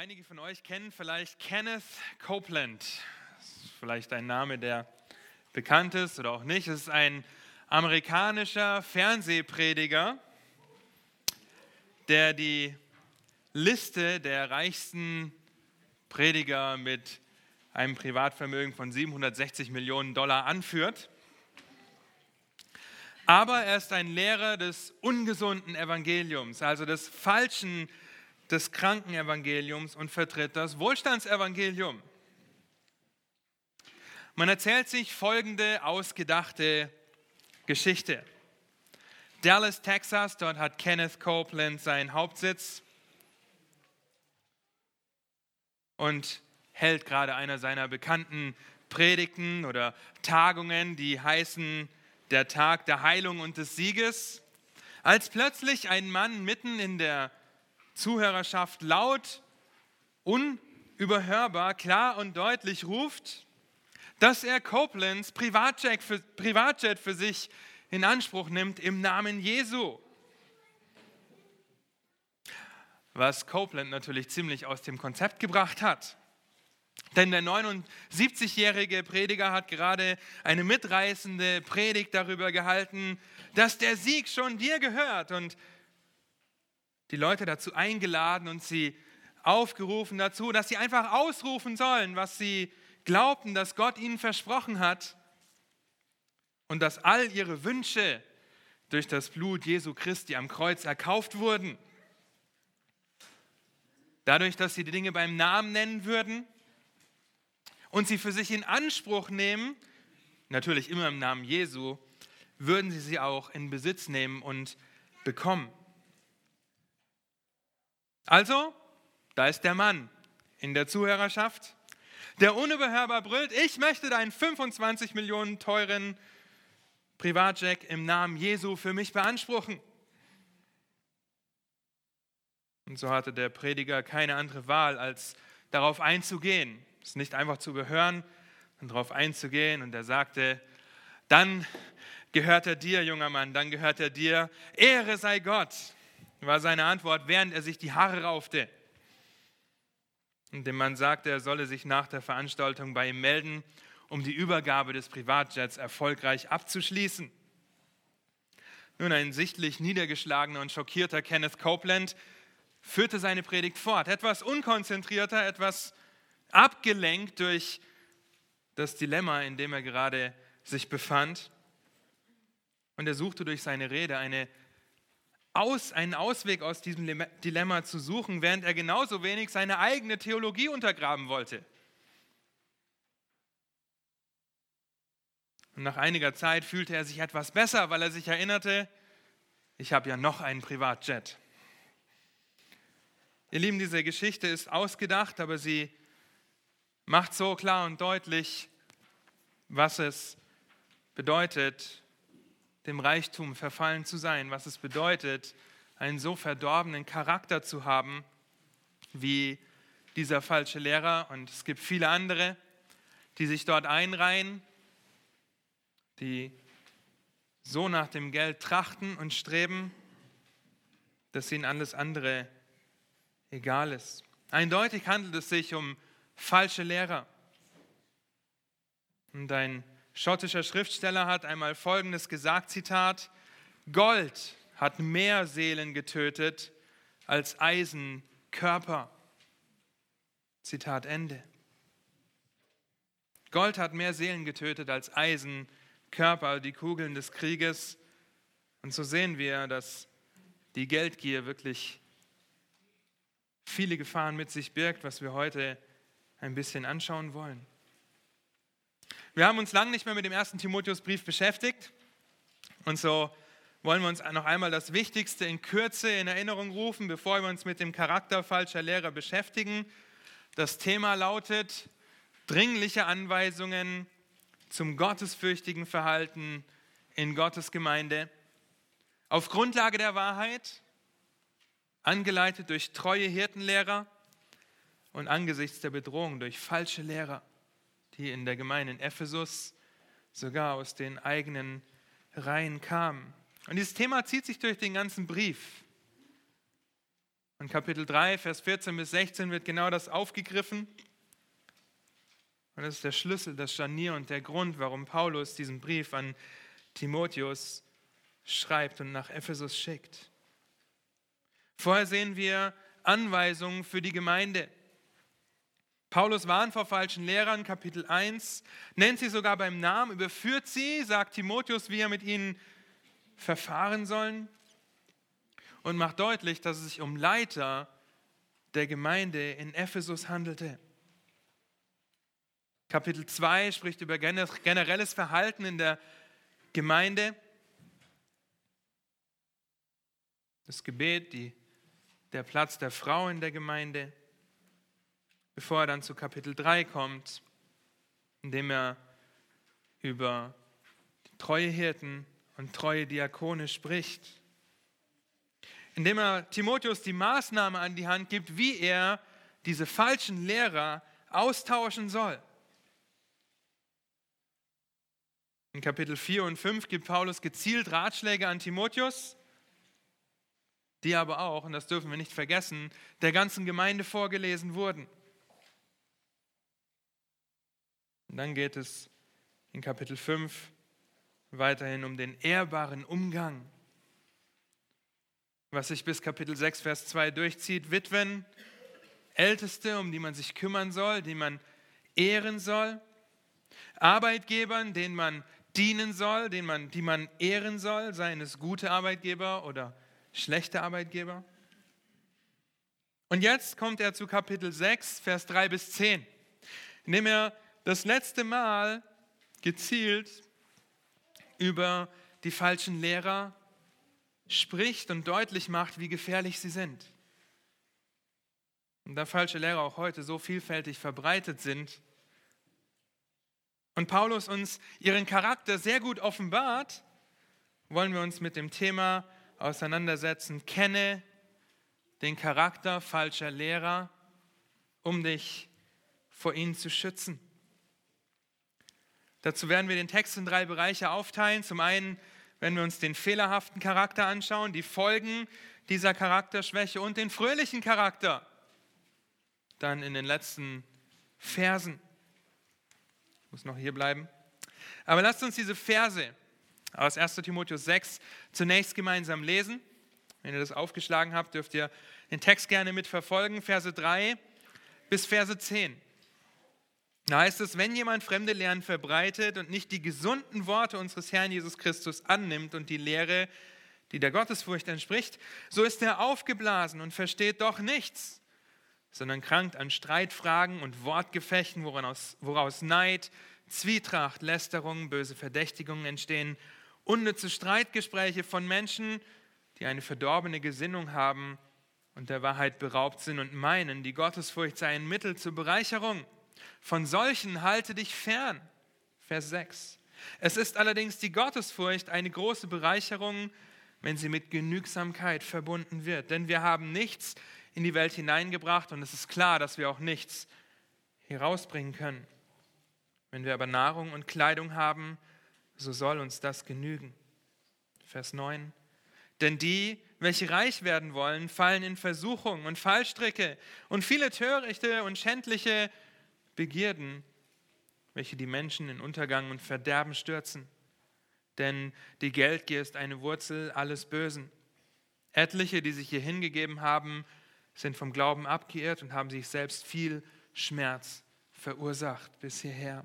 Einige von euch kennen vielleicht Kenneth Copeland. Das ist vielleicht ein Name, der bekannt ist oder auch nicht. Es ist ein amerikanischer Fernsehprediger, der die Liste der reichsten Prediger mit einem Privatvermögen von 760 Millionen Dollar anführt. Aber er ist ein Lehrer des ungesunden Evangeliums, also des falschen des Krankenevangeliums und vertritt das Wohlstandsevangelium. Man erzählt sich folgende ausgedachte Geschichte. Dallas, Texas, dort hat Kenneth Copeland seinen Hauptsitz und hält gerade einer seiner bekannten Predigten oder Tagungen, die heißen der Tag der Heilung und des Sieges, als plötzlich ein Mann mitten in der Zuhörerschaft laut, unüberhörbar, klar und deutlich ruft, dass er Copelands Privatjet für, Privatjet für sich in Anspruch nimmt im Namen Jesu. Was Copeland natürlich ziemlich aus dem Konzept gebracht hat. Denn der 79-jährige Prediger hat gerade eine mitreißende Predigt darüber gehalten, dass der Sieg schon dir gehört und die Leute dazu eingeladen und sie aufgerufen dazu, dass sie einfach ausrufen sollen, was sie glaubten, dass Gott ihnen versprochen hat und dass all ihre Wünsche durch das Blut Jesu Christi am Kreuz erkauft wurden. Dadurch, dass sie die Dinge beim Namen nennen würden und sie für sich in Anspruch nehmen, natürlich immer im Namen Jesu, würden sie sie auch in Besitz nehmen und bekommen. Also, da ist der Mann in der Zuhörerschaft, der unüberhörbar brüllt, ich möchte deinen 25 Millionen teuren Privatjet im Namen Jesu für mich beanspruchen. Und so hatte der Prediger keine andere Wahl, als darauf einzugehen. Es nicht einfach zu überhören und darauf einzugehen. Und er sagte, dann gehört er dir, junger Mann, dann gehört er dir. Ehre sei Gott war seine Antwort, während er sich die Haare raufte. Und dem Mann sagte, er solle sich nach der Veranstaltung bei ihm melden, um die Übergabe des Privatjets erfolgreich abzuschließen. Nun, ein sichtlich niedergeschlagener und schockierter Kenneth Copeland führte seine Predigt fort, etwas unkonzentrierter, etwas abgelenkt durch das Dilemma, in dem er gerade sich befand. Und er suchte durch seine Rede eine aus, einen Ausweg aus diesem Dilemma zu suchen, während er genauso wenig seine eigene Theologie untergraben wollte. Und nach einiger Zeit fühlte er sich etwas besser, weil er sich erinnerte, ich habe ja noch einen Privatjet. Ihr Lieben, diese Geschichte ist ausgedacht, aber sie macht so klar und deutlich, was es bedeutet, dem Reichtum verfallen zu sein, was es bedeutet, einen so verdorbenen Charakter zu haben wie dieser falsche Lehrer. Und es gibt viele andere, die sich dort einreihen, die so nach dem Geld trachten und streben, dass ihnen alles andere egal ist. Eindeutig handelt es sich um falsche Lehrer. Und ein schottischer Schriftsteller hat einmal Folgendes gesagt, Zitat, Gold hat mehr Seelen getötet als Eisen Körper. Zitat Ende. Gold hat mehr Seelen getötet als Eisen Körper, die Kugeln des Krieges. Und so sehen wir, dass die Geldgier wirklich viele Gefahren mit sich birgt, was wir heute ein bisschen anschauen wollen. Wir haben uns lange nicht mehr mit dem ersten Timotheusbrief beschäftigt. Und so wollen wir uns noch einmal das Wichtigste in Kürze in Erinnerung rufen, bevor wir uns mit dem Charakter falscher Lehrer beschäftigen. Das Thema lautet dringliche Anweisungen zum gottesfürchtigen Verhalten in Gottes Gemeinde. Auf Grundlage der Wahrheit, angeleitet durch treue Hirtenlehrer und angesichts der Bedrohung durch falsche Lehrer die in der Gemeinde in Ephesus sogar aus den eigenen Reihen kamen. Und dieses Thema zieht sich durch den ganzen Brief. Und Kapitel 3, Vers 14 bis 16 wird genau das aufgegriffen. Und das ist der Schlüssel, das Scharnier und der Grund, warum Paulus diesen Brief an Timotheus schreibt und nach Ephesus schickt. Vorher sehen wir Anweisungen für die Gemeinde. Paulus warnt vor falschen Lehrern, Kapitel 1, nennt sie sogar beim Namen, überführt sie, sagt Timotheus, wie er mit ihnen verfahren sollen und macht deutlich, dass es sich um Leiter der Gemeinde in Ephesus handelte. Kapitel 2 spricht über generelles Verhalten in der Gemeinde. Das Gebet, die, der Platz der Frau in der Gemeinde, bevor er dann zu Kapitel 3 kommt, in dem er über treue Hirten und treue Diakone spricht, indem er Timotheus die Maßnahme an die Hand gibt, wie er diese falschen Lehrer austauschen soll. In Kapitel 4 und 5 gibt Paulus gezielt Ratschläge an Timotheus, die aber auch, und das dürfen wir nicht vergessen, der ganzen Gemeinde vorgelesen wurden. Und dann geht es in Kapitel 5 weiterhin um den ehrbaren Umgang, was sich bis Kapitel 6, Vers 2 durchzieht. Witwen, Älteste, um die man sich kümmern soll, die man ehren soll. Arbeitgebern, denen man dienen soll, den man, die man ehren soll, seien es gute Arbeitgeber oder schlechte Arbeitgeber. Und jetzt kommt er zu Kapitel 6, Vers 3 bis 10, in dem er das letzte Mal gezielt über die falschen Lehrer spricht und deutlich macht, wie gefährlich sie sind. Und da falsche Lehrer auch heute so vielfältig verbreitet sind, und Paulus uns ihren Charakter sehr gut offenbart, wollen wir uns mit dem Thema auseinandersetzen. Kenne den Charakter falscher Lehrer, um dich vor ihnen zu schützen. Dazu werden wir den Text in drei Bereiche aufteilen. Zum einen wenn wir uns den fehlerhaften Charakter anschauen, die Folgen dieser Charakterschwäche und den fröhlichen Charakter. Dann in den letzten Versen muss noch hier bleiben. Aber lasst uns diese Verse aus 1 Timotheus 6 zunächst gemeinsam lesen. Wenn ihr das aufgeschlagen habt, dürft ihr den Text gerne mitverfolgen. Verse 3 bis Verse 10. Da heißt es, wenn jemand fremde Lehren verbreitet und nicht die gesunden Worte unseres Herrn Jesus Christus annimmt und die Lehre, die der Gottesfurcht entspricht, so ist er aufgeblasen und versteht doch nichts sondern krankt an Streitfragen und Wortgefechten, woraus, woraus Neid, Zwietracht, Lästerung, böse Verdächtigungen entstehen, unnütze Streitgespräche von Menschen, die eine verdorbene Gesinnung haben und der Wahrheit beraubt sind und meinen, die Gottesfurcht sei ein Mittel zur Bereicherung. Von solchen halte dich fern. Vers 6. Es ist allerdings die Gottesfurcht eine große Bereicherung, wenn sie mit Genügsamkeit verbunden wird. Denn wir haben nichts in die Welt hineingebracht und es ist klar, dass wir auch nichts herausbringen können. Wenn wir aber Nahrung und Kleidung haben, so soll uns das genügen. Vers 9. Denn die, welche reich werden wollen, fallen in Versuchung und Fallstricke und viele törichte und schändliche Begierden, welche die Menschen in Untergang und Verderben stürzen. Denn die Geldgier ist eine Wurzel alles Bösen. Etliche, die sich hier hingegeben haben, sind vom Glauben abgeirrt und haben sich selbst viel Schmerz verursacht bis hierher.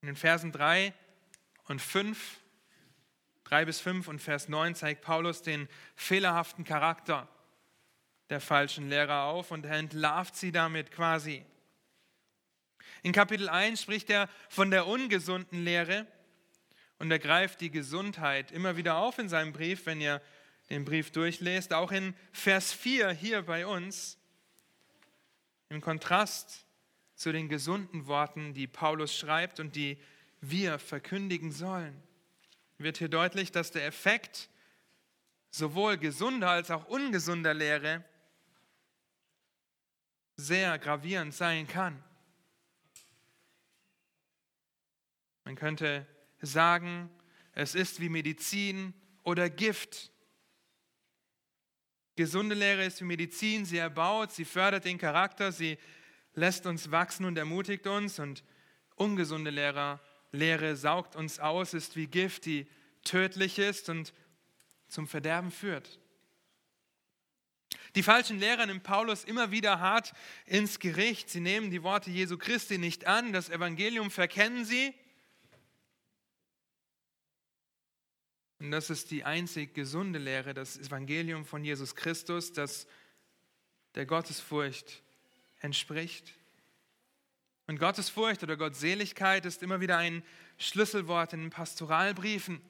In den Versen 3 und 5, 3 bis 5 und Vers 9 zeigt Paulus den fehlerhaften Charakter der falschen Lehrer auf und er entlarvt sie damit quasi. In Kapitel 1 spricht er von der ungesunden Lehre und er greift die Gesundheit immer wieder auf in seinem Brief, wenn ihr den Brief durchlest, auch in Vers 4 hier bei uns, im Kontrast zu den gesunden Worten, die Paulus schreibt und die wir verkündigen sollen, wird hier deutlich, dass der Effekt sowohl gesunder als auch ungesunder Lehre sehr gravierend sein kann. Man könnte sagen, es ist wie Medizin oder Gift. Gesunde Lehre ist wie Medizin, sie erbaut, sie fördert den Charakter, sie lässt uns wachsen und ermutigt uns. Und ungesunde Lehre, Lehre saugt uns aus, ist wie Gift, die tödlich ist und zum Verderben führt. Die falschen Lehrer nimmt Paulus immer wieder hart ins Gericht. Sie nehmen die Worte Jesu Christi nicht an, das Evangelium verkennen sie. Und das ist die einzig gesunde Lehre, das Evangelium von Jesus Christus, das der Gottesfurcht entspricht. Und Gottesfurcht oder Gottseligkeit ist immer wieder ein Schlüsselwort in den Pastoralbriefen.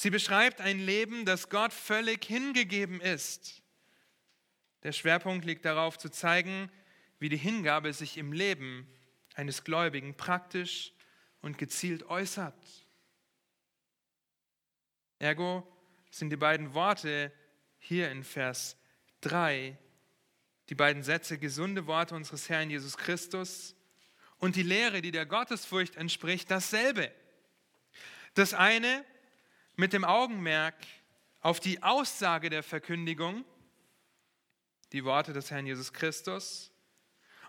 Sie beschreibt ein Leben, das Gott völlig hingegeben ist. Der Schwerpunkt liegt darauf zu zeigen, wie die Hingabe sich im Leben eines Gläubigen praktisch und gezielt äußert. Ergo sind die beiden Worte hier in Vers 3, die beiden Sätze, gesunde Worte unseres Herrn Jesus Christus und die Lehre, die der Gottesfurcht entspricht, dasselbe. Das eine mit dem Augenmerk auf die Aussage der Verkündigung, die Worte des Herrn Jesus Christus,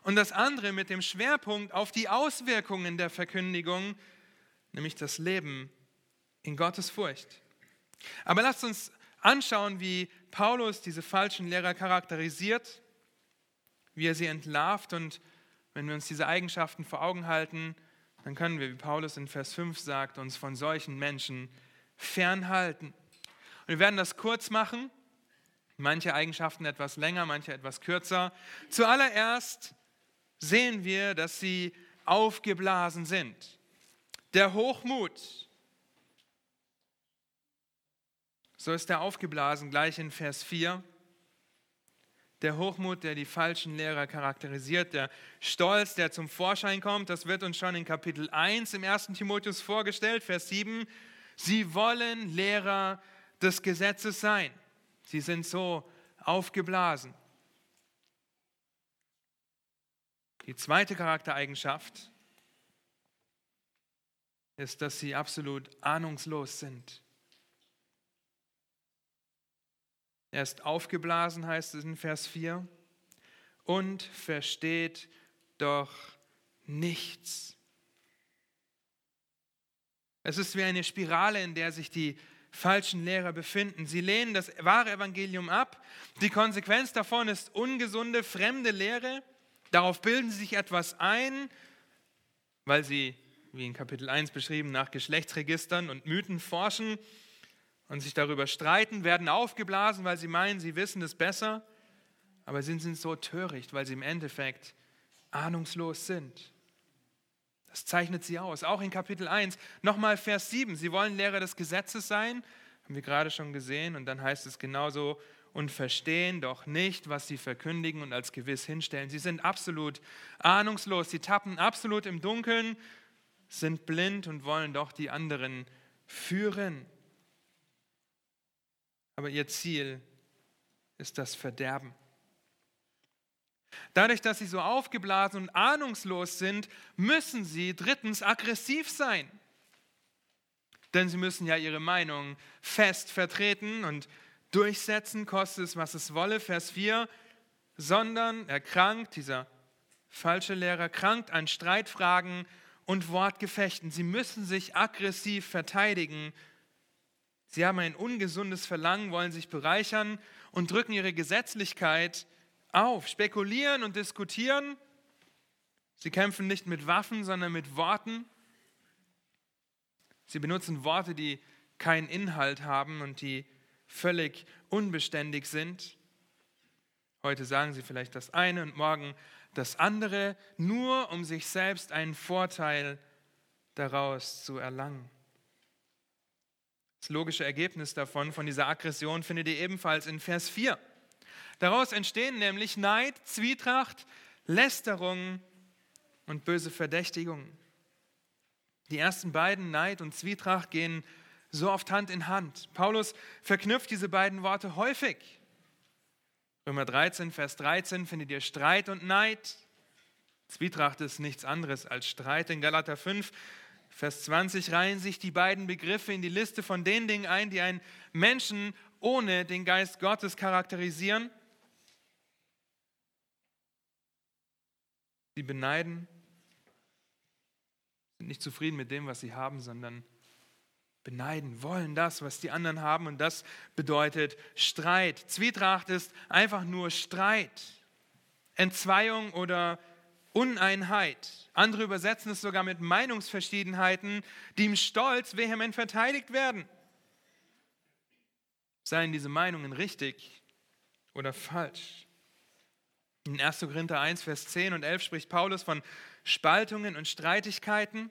und das andere mit dem Schwerpunkt auf die Auswirkungen der Verkündigung, nämlich das Leben in Gottes Furcht. Aber lasst uns anschauen, wie Paulus diese falschen Lehrer charakterisiert, wie er sie entlarvt und wenn wir uns diese Eigenschaften vor Augen halten, dann können wir, wie Paulus in Vers 5 sagt, uns von solchen Menschen fernhalten. Und wir werden das kurz machen, manche Eigenschaften etwas länger, manche etwas kürzer. Zuallererst sehen wir, dass sie aufgeblasen sind. Der Hochmut, so ist er aufgeblasen, gleich in Vers 4. Der Hochmut, der die falschen Lehrer charakterisiert, der Stolz, der zum Vorschein kommt, das wird uns schon in Kapitel 1 im 1. Timotheus vorgestellt, Vers 7. Sie wollen Lehrer des Gesetzes sein. Sie sind so aufgeblasen. Die zweite Charaktereigenschaft ist, dass sie absolut ahnungslos sind. Er ist aufgeblasen, heißt es in Vers 4, und versteht doch nichts. Es ist wie eine Spirale, in der sich die falschen Lehrer befinden. Sie lehnen das wahre Evangelium ab. Die Konsequenz davon ist ungesunde, fremde Lehre. Darauf bilden sie sich etwas ein, weil sie, wie in Kapitel 1 beschrieben, nach Geschlechtsregistern und Mythen forschen und sich darüber streiten, werden aufgeblasen, weil sie meinen, sie wissen es besser. Aber sie sind so töricht, weil sie im Endeffekt ahnungslos sind. Das zeichnet sie aus. Auch in Kapitel 1, nochmal Vers 7. Sie wollen Lehrer des Gesetzes sein, haben wir gerade schon gesehen. Und dann heißt es genauso, und verstehen doch nicht, was sie verkündigen und als gewiss hinstellen. Sie sind absolut ahnungslos. Sie tappen absolut im Dunkeln, sind blind und wollen doch die anderen führen. Aber ihr Ziel ist das Verderben. Dadurch, dass sie so aufgeblasen und ahnungslos sind, müssen sie drittens aggressiv sein. Denn sie müssen ja ihre Meinung fest vertreten und durchsetzen, kostet es, was es wolle. Vers 4, sondern er krankt, dieser falsche Lehrer krankt an Streitfragen und Wortgefechten. Sie müssen sich aggressiv verteidigen. Sie haben ein ungesundes Verlangen, wollen sich bereichern und drücken ihre Gesetzlichkeit auf, spekulieren und diskutieren. Sie kämpfen nicht mit Waffen, sondern mit Worten. Sie benutzen Worte, die keinen Inhalt haben und die völlig unbeständig sind. Heute sagen sie vielleicht das eine und morgen das andere, nur um sich selbst einen Vorteil daraus zu erlangen. Das logische Ergebnis davon, von dieser Aggression, findet ihr ebenfalls in Vers 4. Daraus entstehen nämlich Neid, Zwietracht, Lästerung und böse Verdächtigung. Die ersten beiden, Neid und Zwietracht, gehen so oft Hand in Hand. Paulus verknüpft diese beiden Worte häufig. Römer 13, Vers 13 findet ihr Streit und Neid. Zwietracht ist nichts anderes als Streit. In Galater 5, Vers 20 reihen sich die beiden Begriffe in die Liste von den Dingen ein, die einen Menschen ohne den Geist Gottes charakterisieren. Sie beneiden, sind nicht zufrieden mit dem, was sie haben, sondern beneiden, wollen das, was die anderen haben. Und das bedeutet Streit. Zwietracht ist einfach nur Streit, Entzweiung oder Uneinheit. Andere übersetzen es sogar mit Meinungsverschiedenheiten, die im Stolz vehement verteidigt werden. Seien diese Meinungen richtig oder falsch? In 1. Korinther 1, Vers 10 und 11 spricht Paulus von Spaltungen und Streitigkeiten.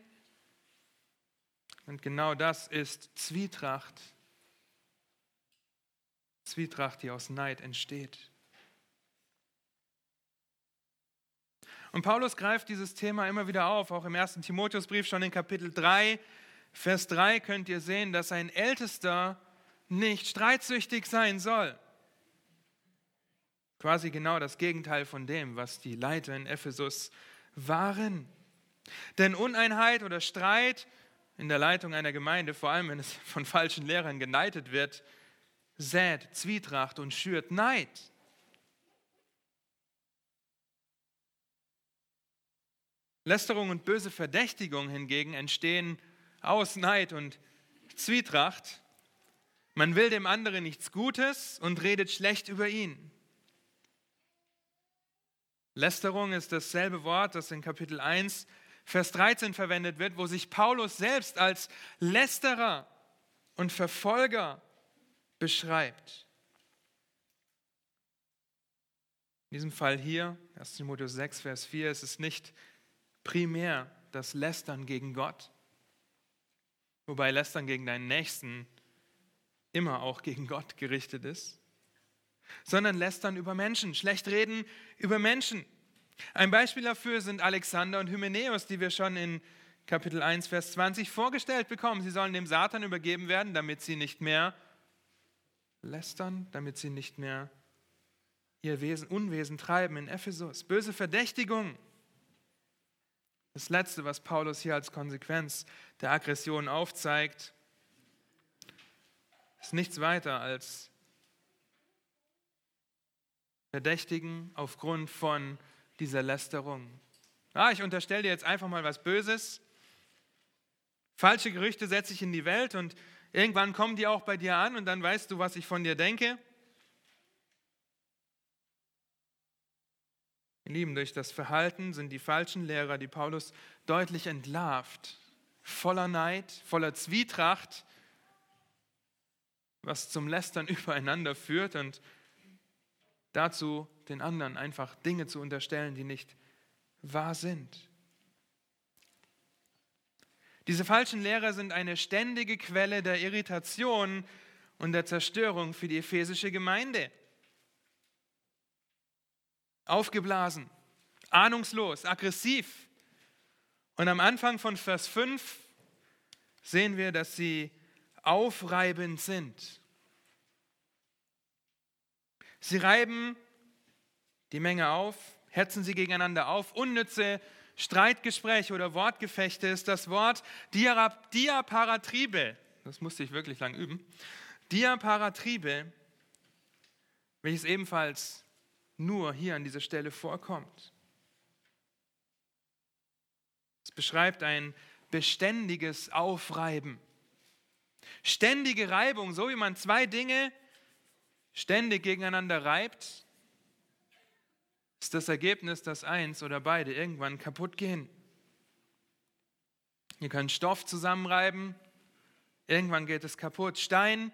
Und genau das ist Zwietracht. Zwietracht, die aus Neid entsteht. Und Paulus greift dieses Thema immer wieder auf, auch im ersten Timotheusbrief schon in Kapitel 3, Vers 3 könnt ihr sehen, dass ein Ältester nicht streitsüchtig sein soll. Quasi genau das Gegenteil von dem, was die Leiter in Ephesus waren. Denn Uneinheit oder Streit in der Leitung einer Gemeinde, vor allem wenn es von falschen Lehrern geneidet wird, sät Zwietracht und schürt Neid. Lästerung und böse Verdächtigung hingegen entstehen aus Neid und Zwietracht. Man will dem anderen nichts Gutes und redet schlecht über ihn. Lästerung ist dasselbe Wort, das in Kapitel 1 Vers 13 verwendet wird, wo sich Paulus selbst als Lästerer und Verfolger beschreibt. In diesem Fall hier, 1 Timotheus 6, Vers 4, ist es nicht primär das Lästern gegen Gott, wobei Lästern gegen deinen Nächsten immer auch gegen Gott gerichtet ist, sondern Lästern über Menschen, schlecht reden über Menschen. Ein Beispiel dafür sind Alexander und Hymenäus, die wir schon in Kapitel 1, Vers 20 vorgestellt bekommen. Sie sollen dem Satan übergeben werden, damit sie nicht mehr lästern, damit sie nicht mehr ihr Wesen, Unwesen treiben in Ephesus. Böse Verdächtigung. Das Letzte, was Paulus hier als Konsequenz der Aggression aufzeigt, ist nichts weiter als Verdächtigen aufgrund von dieser Lästerung. Ah, ich unterstelle dir jetzt einfach mal was Böses. Falsche Gerüchte setze ich in die Welt und irgendwann kommen die auch bei dir an und dann weißt du, was ich von dir denke. Ihr Lieben, durch das Verhalten sind die falschen Lehrer, die Paulus deutlich entlarvt, voller Neid, voller Zwietracht, was zum Lästern übereinander führt und dazu den anderen einfach Dinge zu unterstellen, die nicht wahr sind. Diese falschen Lehrer sind eine ständige Quelle der Irritation und der Zerstörung für die ephesische Gemeinde. Aufgeblasen, ahnungslos, aggressiv. Und am Anfang von Vers 5 sehen wir, dass sie aufreibend sind. Sie reiben die Menge auf, hetzen sie gegeneinander auf. Unnütze Streitgespräche oder Wortgefechte ist das Wort Diaparatribe. Das musste ich wirklich lang üben. Diaparatribe, welches ebenfalls nur hier an dieser Stelle vorkommt. Es beschreibt ein beständiges Aufreiben. Ständige Reibung, so wie man zwei Dinge ständig gegeneinander reibt, ist das Ergebnis, dass eins oder beide irgendwann kaputt gehen. Ihr könnt Stoff zusammenreiben, irgendwann geht es kaputt. Stein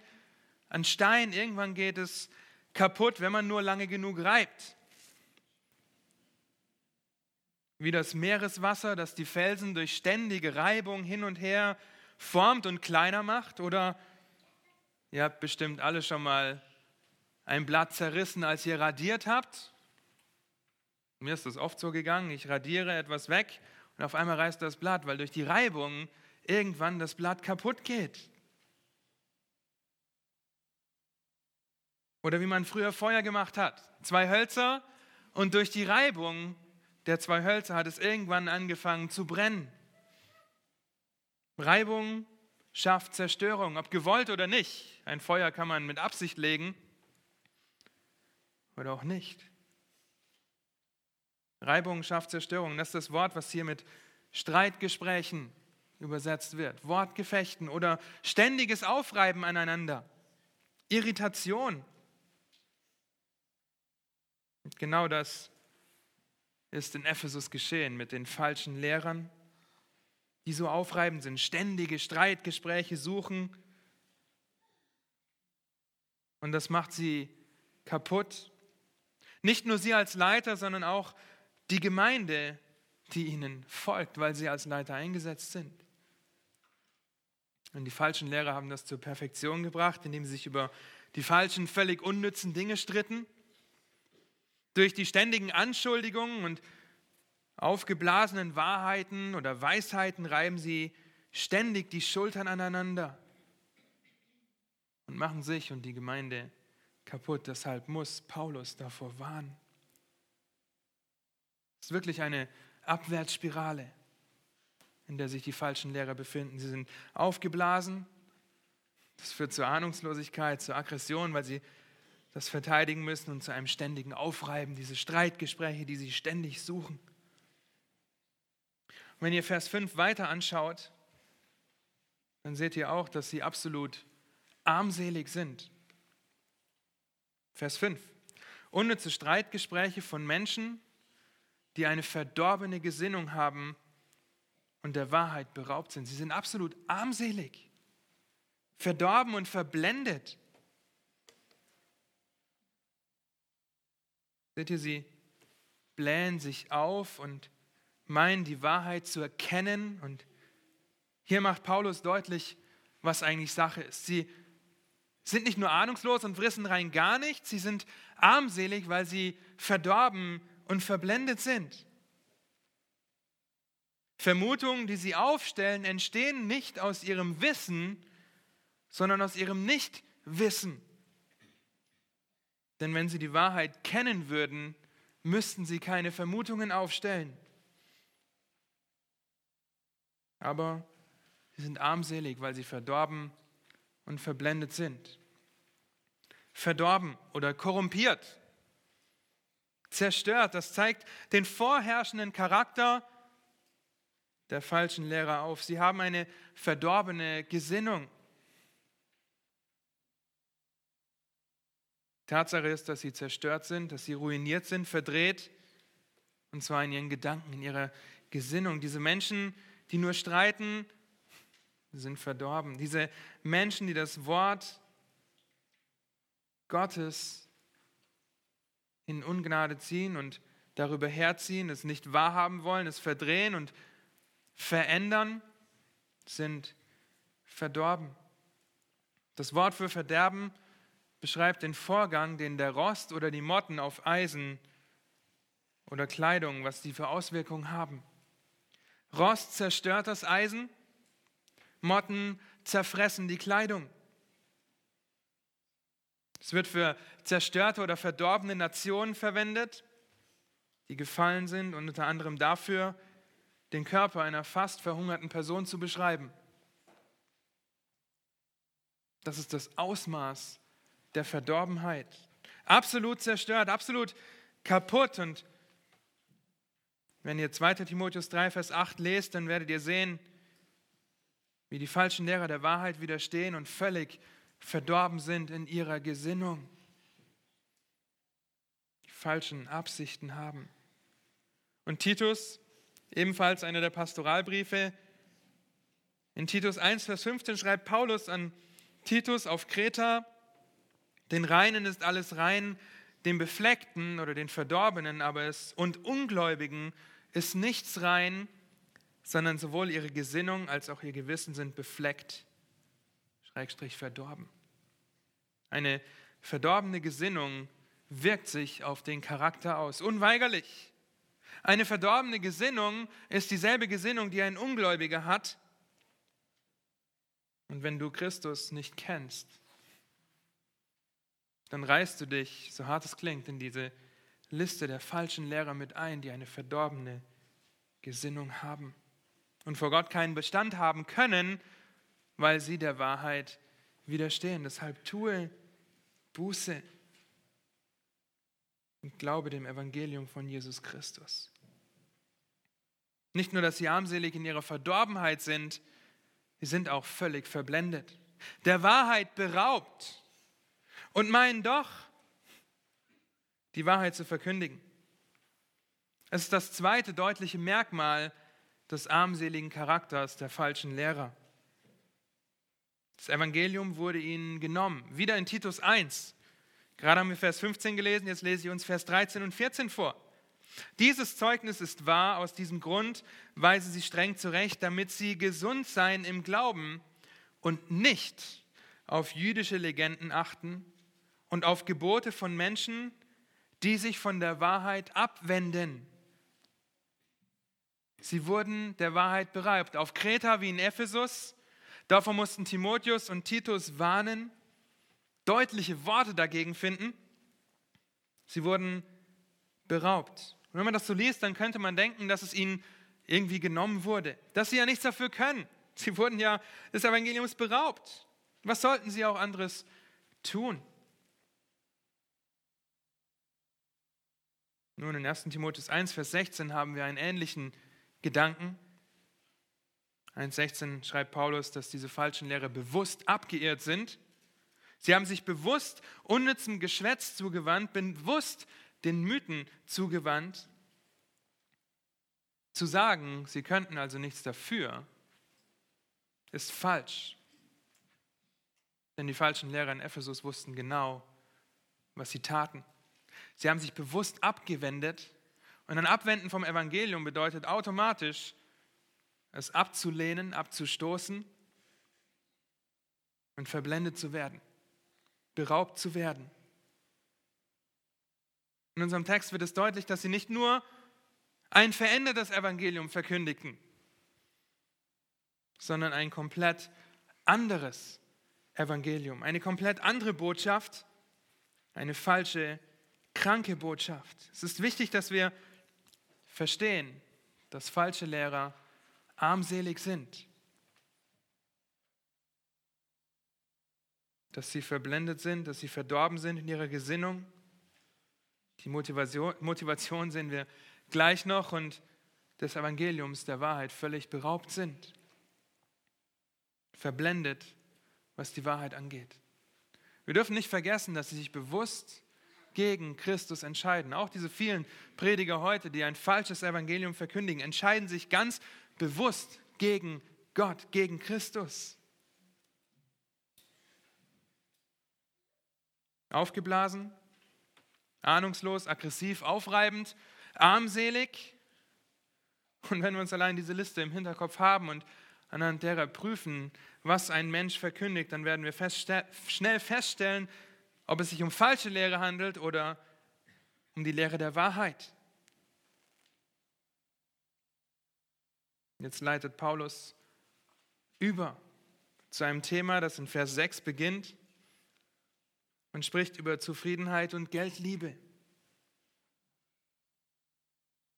an Stein, irgendwann geht es kaputt, wenn man nur lange genug reibt. Wie das Meereswasser, das die Felsen durch ständige Reibung hin und her formt und kleiner macht. Oder ihr habt bestimmt alle schon mal ein Blatt zerrissen, als ihr radiert habt. Mir ist das oft so gegangen, ich radiere etwas weg und auf einmal reißt das Blatt, weil durch die Reibung irgendwann das Blatt kaputt geht. Oder wie man früher Feuer gemacht hat. Zwei Hölzer und durch die Reibung der zwei Hölzer hat es irgendwann angefangen zu brennen. Reibung schafft Zerstörung, ob gewollt oder nicht. Ein Feuer kann man mit Absicht legen oder auch nicht. Reibung schafft Zerstörung. Das ist das Wort, was hier mit Streitgesprächen übersetzt wird. Wortgefechten oder ständiges Aufreiben aneinander. Irritation. Und genau das ist in Ephesus geschehen mit den falschen Lehrern, die so aufreibend sind, ständige Streitgespräche suchen. Und das macht sie kaputt. Nicht nur sie als Leiter, sondern auch die Gemeinde, die ihnen folgt, weil sie als Leiter eingesetzt sind. Und die falschen Lehrer haben das zur Perfektion gebracht, indem sie sich über die falschen, völlig unnützen Dinge stritten. Durch die ständigen Anschuldigungen und aufgeblasenen Wahrheiten oder Weisheiten reiben sie ständig die Schultern aneinander und machen sich und die Gemeinde kaputt. Deshalb muss Paulus davor warnen. Es ist wirklich eine Abwärtsspirale, in der sich die falschen Lehrer befinden. Sie sind aufgeblasen. Das führt zur Ahnungslosigkeit, zur Aggression, weil sie das verteidigen müssen und zu einem ständigen Aufreiben, diese Streitgespräche, die sie ständig suchen. Und wenn ihr Vers 5 weiter anschaut, dann seht ihr auch, dass sie absolut armselig sind. Vers 5. Unnütze Streitgespräche von Menschen, die eine verdorbene Gesinnung haben und der Wahrheit beraubt sind. Sie sind absolut armselig, verdorben und verblendet. Seht ihr, sie blähen sich auf und meinen, die Wahrheit zu erkennen. Und hier macht Paulus deutlich, was eigentlich Sache ist. Sie sind nicht nur ahnungslos und wissen rein gar nichts, sie sind armselig, weil sie verdorben und verblendet sind. Vermutungen, die sie aufstellen, entstehen nicht aus ihrem Wissen, sondern aus ihrem Nichtwissen. Denn wenn sie die Wahrheit kennen würden, müssten sie keine Vermutungen aufstellen. Aber sie sind armselig, weil sie verdorben und verblendet sind. Verdorben oder korrumpiert, zerstört, das zeigt den vorherrschenden Charakter der falschen Lehrer auf. Sie haben eine verdorbene Gesinnung. Tatsache ist, dass sie zerstört sind, dass sie ruiniert sind, verdreht, und zwar in ihren Gedanken, in ihrer Gesinnung. Diese Menschen, die nur streiten, sind verdorben. Diese Menschen, die das Wort Gottes in Ungnade ziehen und darüber herziehen, es nicht wahrhaben wollen, es verdrehen und verändern, sind verdorben. Das Wort für Verderben beschreibt den Vorgang, den der Rost oder die Motten auf Eisen oder Kleidung, was die für Auswirkungen haben. Rost zerstört das Eisen, Motten zerfressen die Kleidung. Es wird für zerstörte oder verdorbene Nationen verwendet, die gefallen sind und unter anderem dafür, den Körper einer fast verhungerten Person zu beschreiben. Das ist das Ausmaß der Verdorbenheit. Absolut zerstört, absolut kaputt. Und wenn ihr 2 Timotheus 3, Vers 8 lest, dann werdet ihr sehen, wie die falschen Lehrer der Wahrheit widerstehen und völlig verdorben sind in ihrer Gesinnung, die falschen Absichten haben. Und Titus, ebenfalls einer der Pastoralbriefe, in Titus 1, Vers 15 schreibt Paulus an Titus auf Kreta, den Reinen ist alles rein, dem Befleckten oder den Verdorbenen aber es und Ungläubigen ist nichts rein, sondern sowohl ihre Gesinnung als auch ihr Gewissen sind befleckt, schrägstrich verdorben. Eine verdorbene Gesinnung wirkt sich auf den Charakter aus, unweigerlich. Eine verdorbene Gesinnung ist dieselbe Gesinnung, die ein Ungläubiger hat. Und wenn du Christus nicht kennst, dann reißt du dich, so hart es klingt, in diese Liste der falschen Lehrer mit ein, die eine verdorbene Gesinnung haben und vor Gott keinen Bestand haben können, weil sie der Wahrheit widerstehen. Deshalb tue Buße und glaube dem Evangelium von Jesus Christus. Nicht nur, dass sie armselig in ihrer Verdorbenheit sind, sie sind auch völlig verblendet, der Wahrheit beraubt und meinen doch, die Wahrheit zu verkündigen. Es ist das zweite deutliche Merkmal des armseligen Charakters der falschen Lehrer. Das Evangelium wurde ihnen genommen. Wieder in Titus 1. Gerade haben wir Vers 15 gelesen, jetzt lese ich uns Vers 13 und 14 vor. Dieses Zeugnis ist wahr aus diesem Grund, weise sie streng zurecht, damit sie gesund seien im Glauben und nicht auf jüdische Legenden achten und auf Gebote von Menschen, die sich von der Wahrheit abwenden. Sie wurden der Wahrheit beraubt. Auf Kreta wie in Ephesus. Davor mussten Timotheus und Titus warnen, deutliche Worte dagegen finden. Sie wurden beraubt. Und wenn man das so liest, dann könnte man denken, dass es ihnen irgendwie genommen wurde, dass sie ja nichts dafür können. Sie wurden ja des Evangeliums beraubt. Was sollten sie auch anderes tun? Nun, in 1 Timotheus 1, Vers 16 haben wir einen ähnlichen Gedanken. 1,16 schreibt Paulus, dass diese falschen Lehrer bewusst abgeirrt sind. Sie haben sich bewusst unnützem Geschwätz zugewandt, bewusst den Mythen zugewandt. Zu sagen, sie könnten also nichts dafür, ist falsch. Denn die falschen Lehrer in Ephesus wussten genau, was sie taten. Sie haben sich bewusst abgewendet und ein Abwenden vom Evangelium bedeutet automatisch, es abzulehnen, abzustoßen und verblendet zu werden, beraubt zu werden. In unserem Text wird es deutlich, dass sie nicht nur ein verändertes Evangelium verkündigten, sondern ein komplett anderes Evangelium, eine komplett andere Botschaft, eine falsche, kranke Botschaft. Es ist wichtig, dass wir verstehen, dass falsche Lehrer armselig sind, dass sie verblendet sind, dass sie verdorben sind in ihrer Gesinnung. Die Motivation, Motivation sehen wir gleich noch und des Evangeliums der Wahrheit völlig beraubt sind, verblendet, was die Wahrheit angeht. Wir dürfen nicht vergessen, dass sie sich bewusst gegen Christus entscheiden. Auch diese vielen Prediger heute, die ein falsches Evangelium verkündigen, entscheiden sich ganz bewusst gegen Gott, gegen Christus. Aufgeblasen, ahnungslos, aggressiv, aufreibend, armselig. Und wenn wir uns allein diese Liste im Hinterkopf haben und anhand derer prüfen, was ein Mensch verkündigt, dann werden wir festste schnell feststellen, ob es sich um falsche Lehre handelt oder um die Lehre der Wahrheit. Jetzt leitet Paulus über zu einem Thema, das in Vers 6 beginnt und spricht über Zufriedenheit und Geldliebe.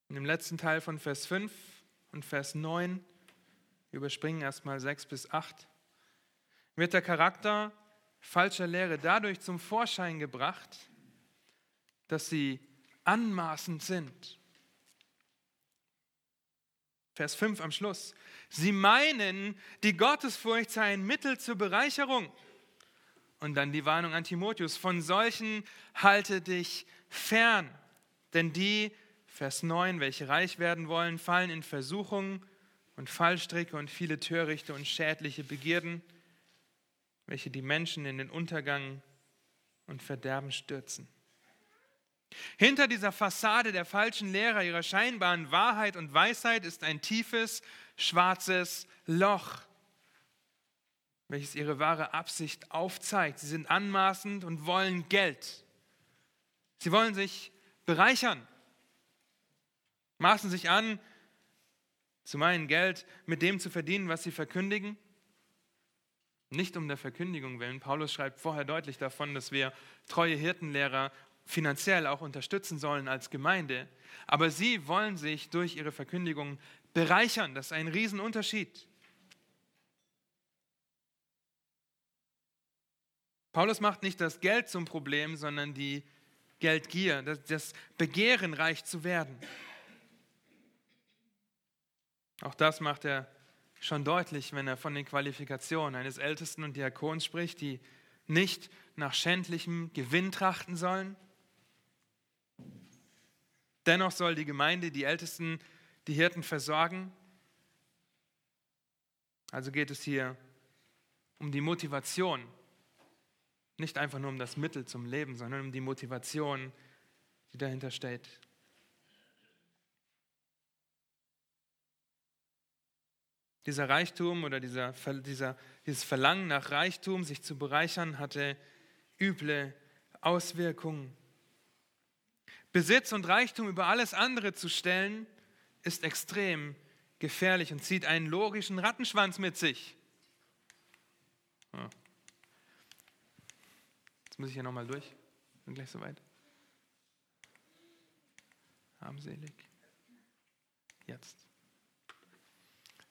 In dem letzten Teil von Vers 5 und Vers 9, überspringen erstmal 6 bis 8, wird der Charakter falscher Lehre dadurch zum Vorschein gebracht, dass sie anmaßend sind. Vers 5 am Schluss. Sie meinen, die Gottesfurcht sei ein Mittel zur Bereicherung. Und dann die Warnung an Timotheus, von solchen halte dich fern. Denn die, Vers 9, welche reich werden wollen, fallen in Versuchungen und Fallstricke und viele törichte und schädliche Begierden welche die Menschen in den Untergang und Verderben stürzen. Hinter dieser Fassade der falschen Lehrer, ihrer scheinbaren Wahrheit und Weisheit ist ein tiefes, schwarzes Loch, welches ihre wahre Absicht aufzeigt. Sie sind anmaßend und wollen Geld. Sie wollen sich bereichern, maßen sich an, zu meinen Geld mit dem zu verdienen, was sie verkündigen nicht um der Verkündigung willen. Paulus schreibt vorher deutlich davon, dass wir treue Hirtenlehrer finanziell auch unterstützen sollen als Gemeinde. Aber sie wollen sich durch ihre Verkündigung bereichern. Das ist ein Riesenunterschied. Paulus macht nicht das Geld zum Problem, sondern die Geldgier, das Begehren, reich zu werden. Auch das macht er schon deutlich, wenn er von den Qualifikationen eines Ältesten und Diakons spricht, die nicht nach schändlichem Gewinn trachten sollen. Dennoch soll die Gemeinde die Ältesten, die Hirten versorgen. Also geht es hier um die Motivation, nicht einfach nur um das Mittel zum Leben, sondern um die Motivation, die dahinter steht. Dieser Reichtum oder dieser, dieser, dieses Verlangen nach Reichtum, sich zu bereichern, hatte üble Auswirkungen. Besitz und Reichtum über alles andere zu stellen, ist extrem gefährlich und zieht einen logischen Rattenschwanz mit sich. Jetzt muss ich hier nochmal durch. Bin gleich soweit. Armselig. Jetzt.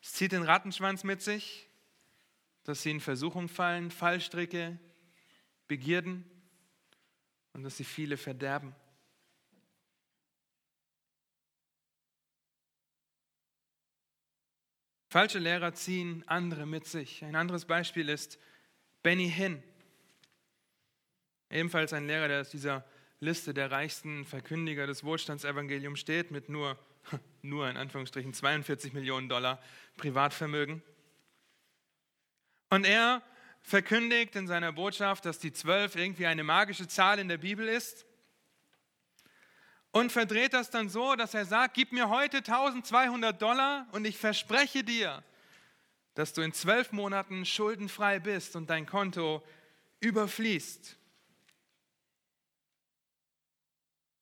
Es zieht den Rattenschwanz mit sich, dass sie in Versuchung fallen, Fallstricke, Begierden und dass sie viele verderben. Falsche Lehrer ziehen andere mit sich. Ein anderes Beispiel ist Benny Hinn. Ebenfalls ein Lehrer, der aus dieser Liste der reichsten Verkündiger des Wohlstandsevangeliums steht, mit nur nur in Anführungsstrichen 42 Millionen Dollar Privatvermögen. Und er verkündigt in seiner Botschaft, dass die zwölf irgendwie eine magische Zahl in der Bibel ist und verdreht das dann so, dass er sagt, gib mir heute 1200 Dollar und ich verspreche dir, dass du in zwölf Monaten schuldenfrei bist und dein Konto überfließt.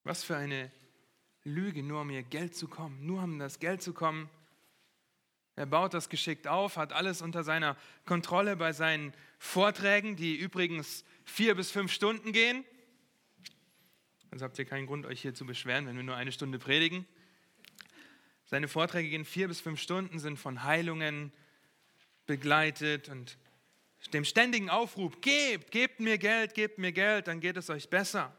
Was für eine Lüge, nur um ihr Geld zu kommen, nur um das Geld zu kommen. Er baut das geschickt auf, hat alles unter seiner Kontrolle bei seinen Vorträgen, die übrigens vier bis fünf Stunden gehen. Also habt ihr keinen Grund, euch hier zu beschweren, wenn wir nur eine Stunde predigen. Seine Vorträge gehen vier bis fünf Stunden, sind von Heilungen begleitet und dem ständigen Aufruf, gebt, gebt mir Geld, gebt mir Geld, dann geht es euch besser.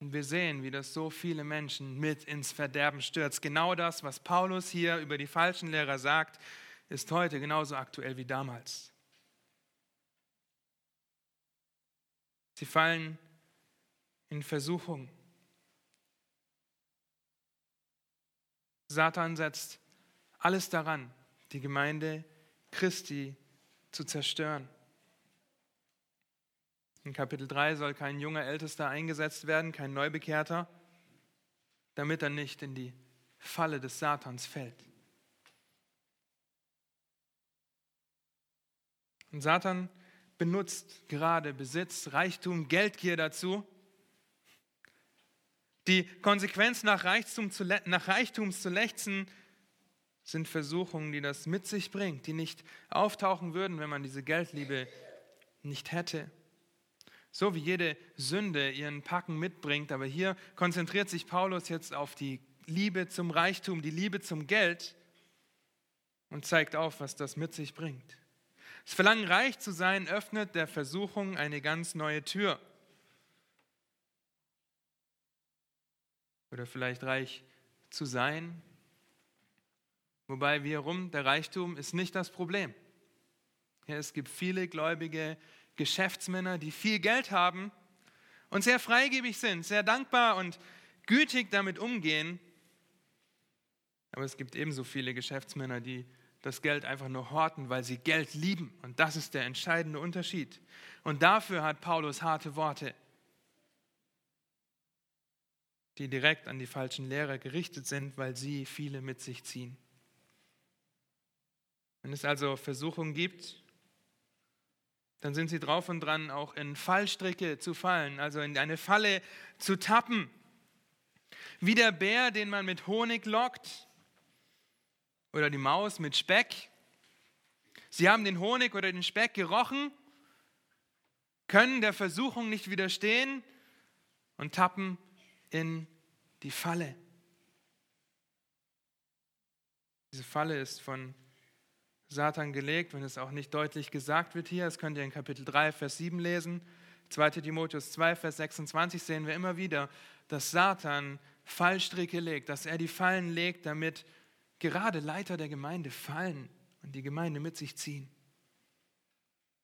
Und wir sehen, wie das so viele Menschen mit ins Verderben stürzt. Genau das, was Paulus hier über die falschen Lehrer sagt, ist heute genauso aktuell wie damals. Sie fallen in Versuchung. Satan setzt alles daran, die Gemeinde Christi zu zerstören. In Kapitel 3 soll kein junger Ältester eingesetzt werden, kein Neubekehrter, damit er nicht in die Falle des Satans fällt. Und Satan benutzt gerade Besitz, Reichtum, Geldgier dazu, die Konsequenz nach, Reichtum zu, nach Reichtums zu lechzen, sind Versuchungen, die das mit sich bringt, die nicht auftauchen würden, wenn man diese Geldliebe nicht hätte. So wie jede Sünde ihren Packen mitbringt. Aber hier konzentriert sich Paulus jetzt auf die Liebe zum Reichtum, die Liebe zum Geld und zeigt auf, was das mit sich bringt. Das Verlangen, reich zu sein, öffnet der Versuchung eine ganz neue Tür. Oder vielleicht reich zu sein. Wobei wiederum, der Reichtum ist nicht das Problem. Ja, es gibt viele Gläubige, Geschäftsmänner, die viel Geld haben und sehr freigebig sind, sehr dankbar und gütig damit umgehen. Aber es gibt ebenso viele Geschäftsmänner, die das Geld einfach nur horten, weil sie Geld lieben. Und das ist der entscheidende Unterschied. Und dafür hat Paulus harte Worte, die direkt an die falschen Lehrer gerichtet sind, weil sie viele mit sich ziehen. Wenn es also Versuchungen gibt, dann sind sie drauf und dran, auch in Fallstricke zu fallen, also in eine Falle zu tappen. Wie der Bär, den man mit Honig lockt, oder die Maus mit Speck. Sie haben den Honig oder den Speck gerochen, können der Versuchung nicht widerstehen und tappen in die Falle. Diese Falle ist von Satan gelegt, wenn es auch nicht deutlich gesagt wird hier. Das könnt ihr in Kapitel 3, Vers 7 lesen. 2 Timotheus 2, Vers 26 sehen wir immer wieder, dass Satan Fallstricke legt, dass er die Fallen legt, damit gerade Leiter der Gemeinde fallen und die Gemeinde mit sich ziehen.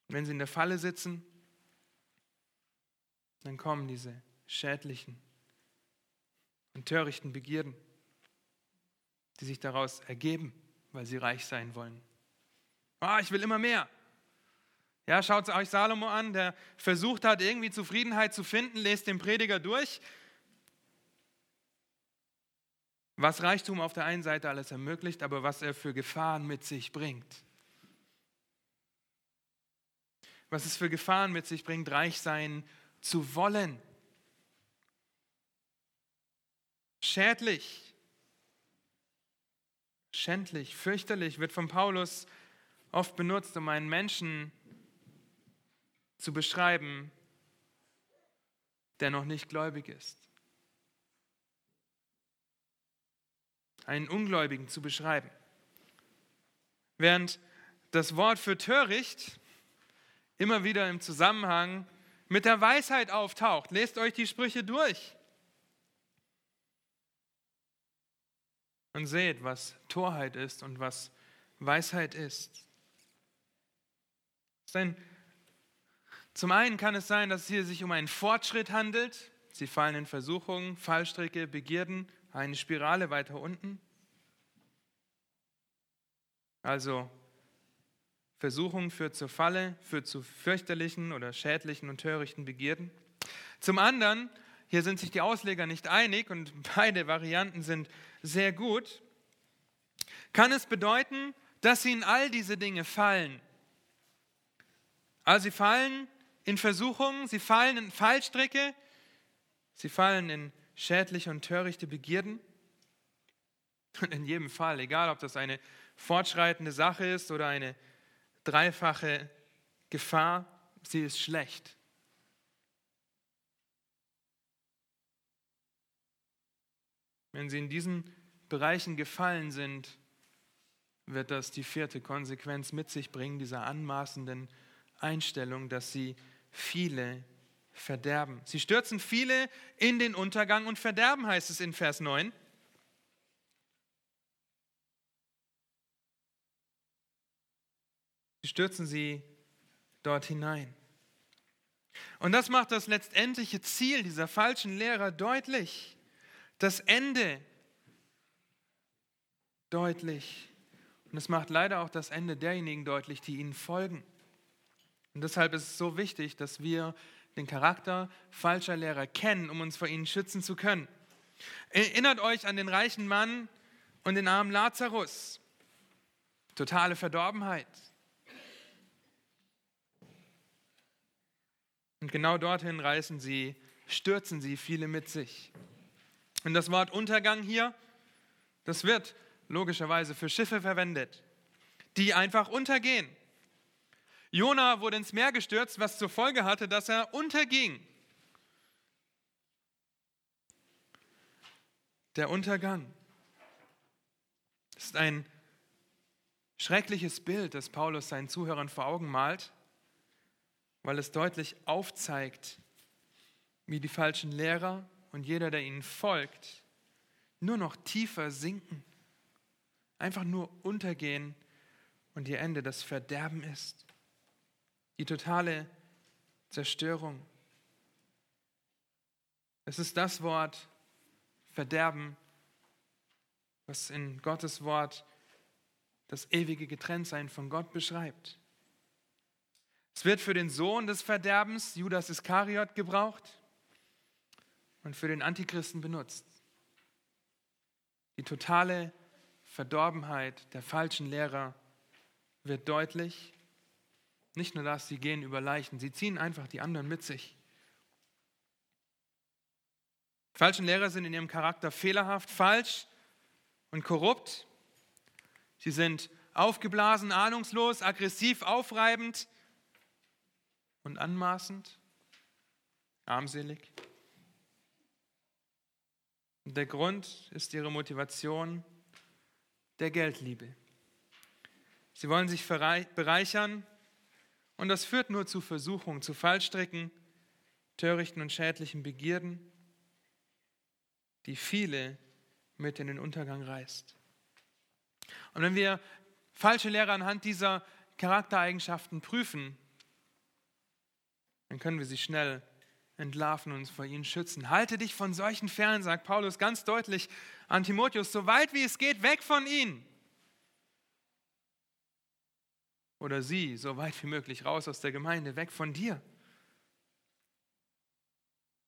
wenn sie in der Falle sitzen, dann kommen diese schädlichen und törichten Begierden, die sich daraus ergeben, weil sie reich sein wollen. Oh, ich will immer mehr. Ja, schaut euch Salomo an, der versucht hat, irgendwie Zufriedenheit zu finden, lest den Prediger durch. Was Reichtum auf der einen Seite alles ermöglicht, aber was er für Gefahren mit sich bringt. Was es für Gefahren mit sich bringt, reich sein zu wollen. Schädlich, schändlich, fürchterlich wird von Paulus oft benutzt, um einen Menschen zu beschreiben, der noch nicht gläubig ist. Einen Ungläubigen zu beschreiben. Während das Wort für töricht immer wieder im Zusammenhang mit der Weisheit auftaucht. Lest euch die Sprüche durch. Und seht, was Torheit ist und was Weisheit ist. Denn zum einen kann es sein, dass es hier sich um einen Fortschritt handelt. Sie fallen in Versuchungen, Fallstricke, Begierden, eine Spirale weiter unten. Also Versuchung führt zur Falle, führt zu fürchterlichen oder schädlichen und törichten Begierden. Zum anderen, hier sind sich die Ausleger nicht einig und beide Varianten sind sehr gut, kann es bedeuten, dass sie in all diese Dinge fallen. Also sie fallen in Versuchungen, sie fallen in Fallstricke, sie fallen in schädliche und törichte Begierden. Und in jedem Fall, egal ob das eine fortschreitende Sache ist oder eine dreifache Gefahr, sie ist schlecht. Wenn sie in diesen Bereichen gefallen sind, wird das die vierte Konsequenz mit sich bringen, dieser anmaßenden Einstellung, dass sie viele verderben. Sie stürzen viele in den Untergang und verderben, heißt es in Vers 9. Sie stürzen sie dort hinein. Und das macht das letztendliche Ziel dieser falschen Lehrer deutlich. Das Ende deutlich. Und es macht leider auch das Ende derjenigen deutlich, die ihnen folgen. Und deshalb ist es so wichtig, dass wir den Charakter falscher Lehrer kennen, um uns vor ihnen schützen zu können. Erinnert euch an den reichen Mann und den armen Lazarus. Totale Verdorbenheit. Und genau dorthin reißen sie, stürzen sie viele mit sich. Und das Wort Untergang hier, das wird logischerweise für Schiffe verwendet, die einfach untergehen. Jona wurde ins Meer gestürzt, was zur Folge hatte, dass er unterging. Der Untergang ist ein schreckliches Bild, das Paulus seinen Zuhörern vor Augen malt weil es deutlich aufzeigt, wie die falschen Lehrer und jeder, der ihnen folgt, nur noch tiefer sinken, einfach nur untergehen und ihr Ende das Verderben ist, die totale Zerstörung. Es ist das Wort Verderben, was in Gottes Wort das ewige Getrenntsein von Gott beschreibt. Es wird für den Sohn des Verderbens, Judas Iskariot, gebraucht und für den Antichristen benutzt. Die totale Verdorbenheit der falschen Lehrer wird deutlich. Nicht nur das, sie gehen über Leichen, sie ziehen einfach die anderen mit sich. Die falschen Lehrer sind in ihrem Charakter fehlerhaft, falsch und korrupt. Sie sind aufgeblasen, ahnungslos, aggressiv, aufreibend und anmaßend, armselig. Und der Grund ist ihre Motivation der Geldliebe. Sie wollen sich bereichern und das führt nur zu Versuchungen, zu Fallstricken, törichten und schädlichen Begierden, die viele mit in den Untergang reißt. Und wenn wir falsche Lehre anhand dieser Charaktereigenschaften prüfen, dann können wir sie schnell entlarven und uns vor ihnen schützen. Halte dich von solchen fern, sagt Paulus ganz deutlich an Timotheus, so weit wie es geht, weg von ihnen. Oder sie, so weit wie möglich, raus aus der Gemeinde, weg von dir.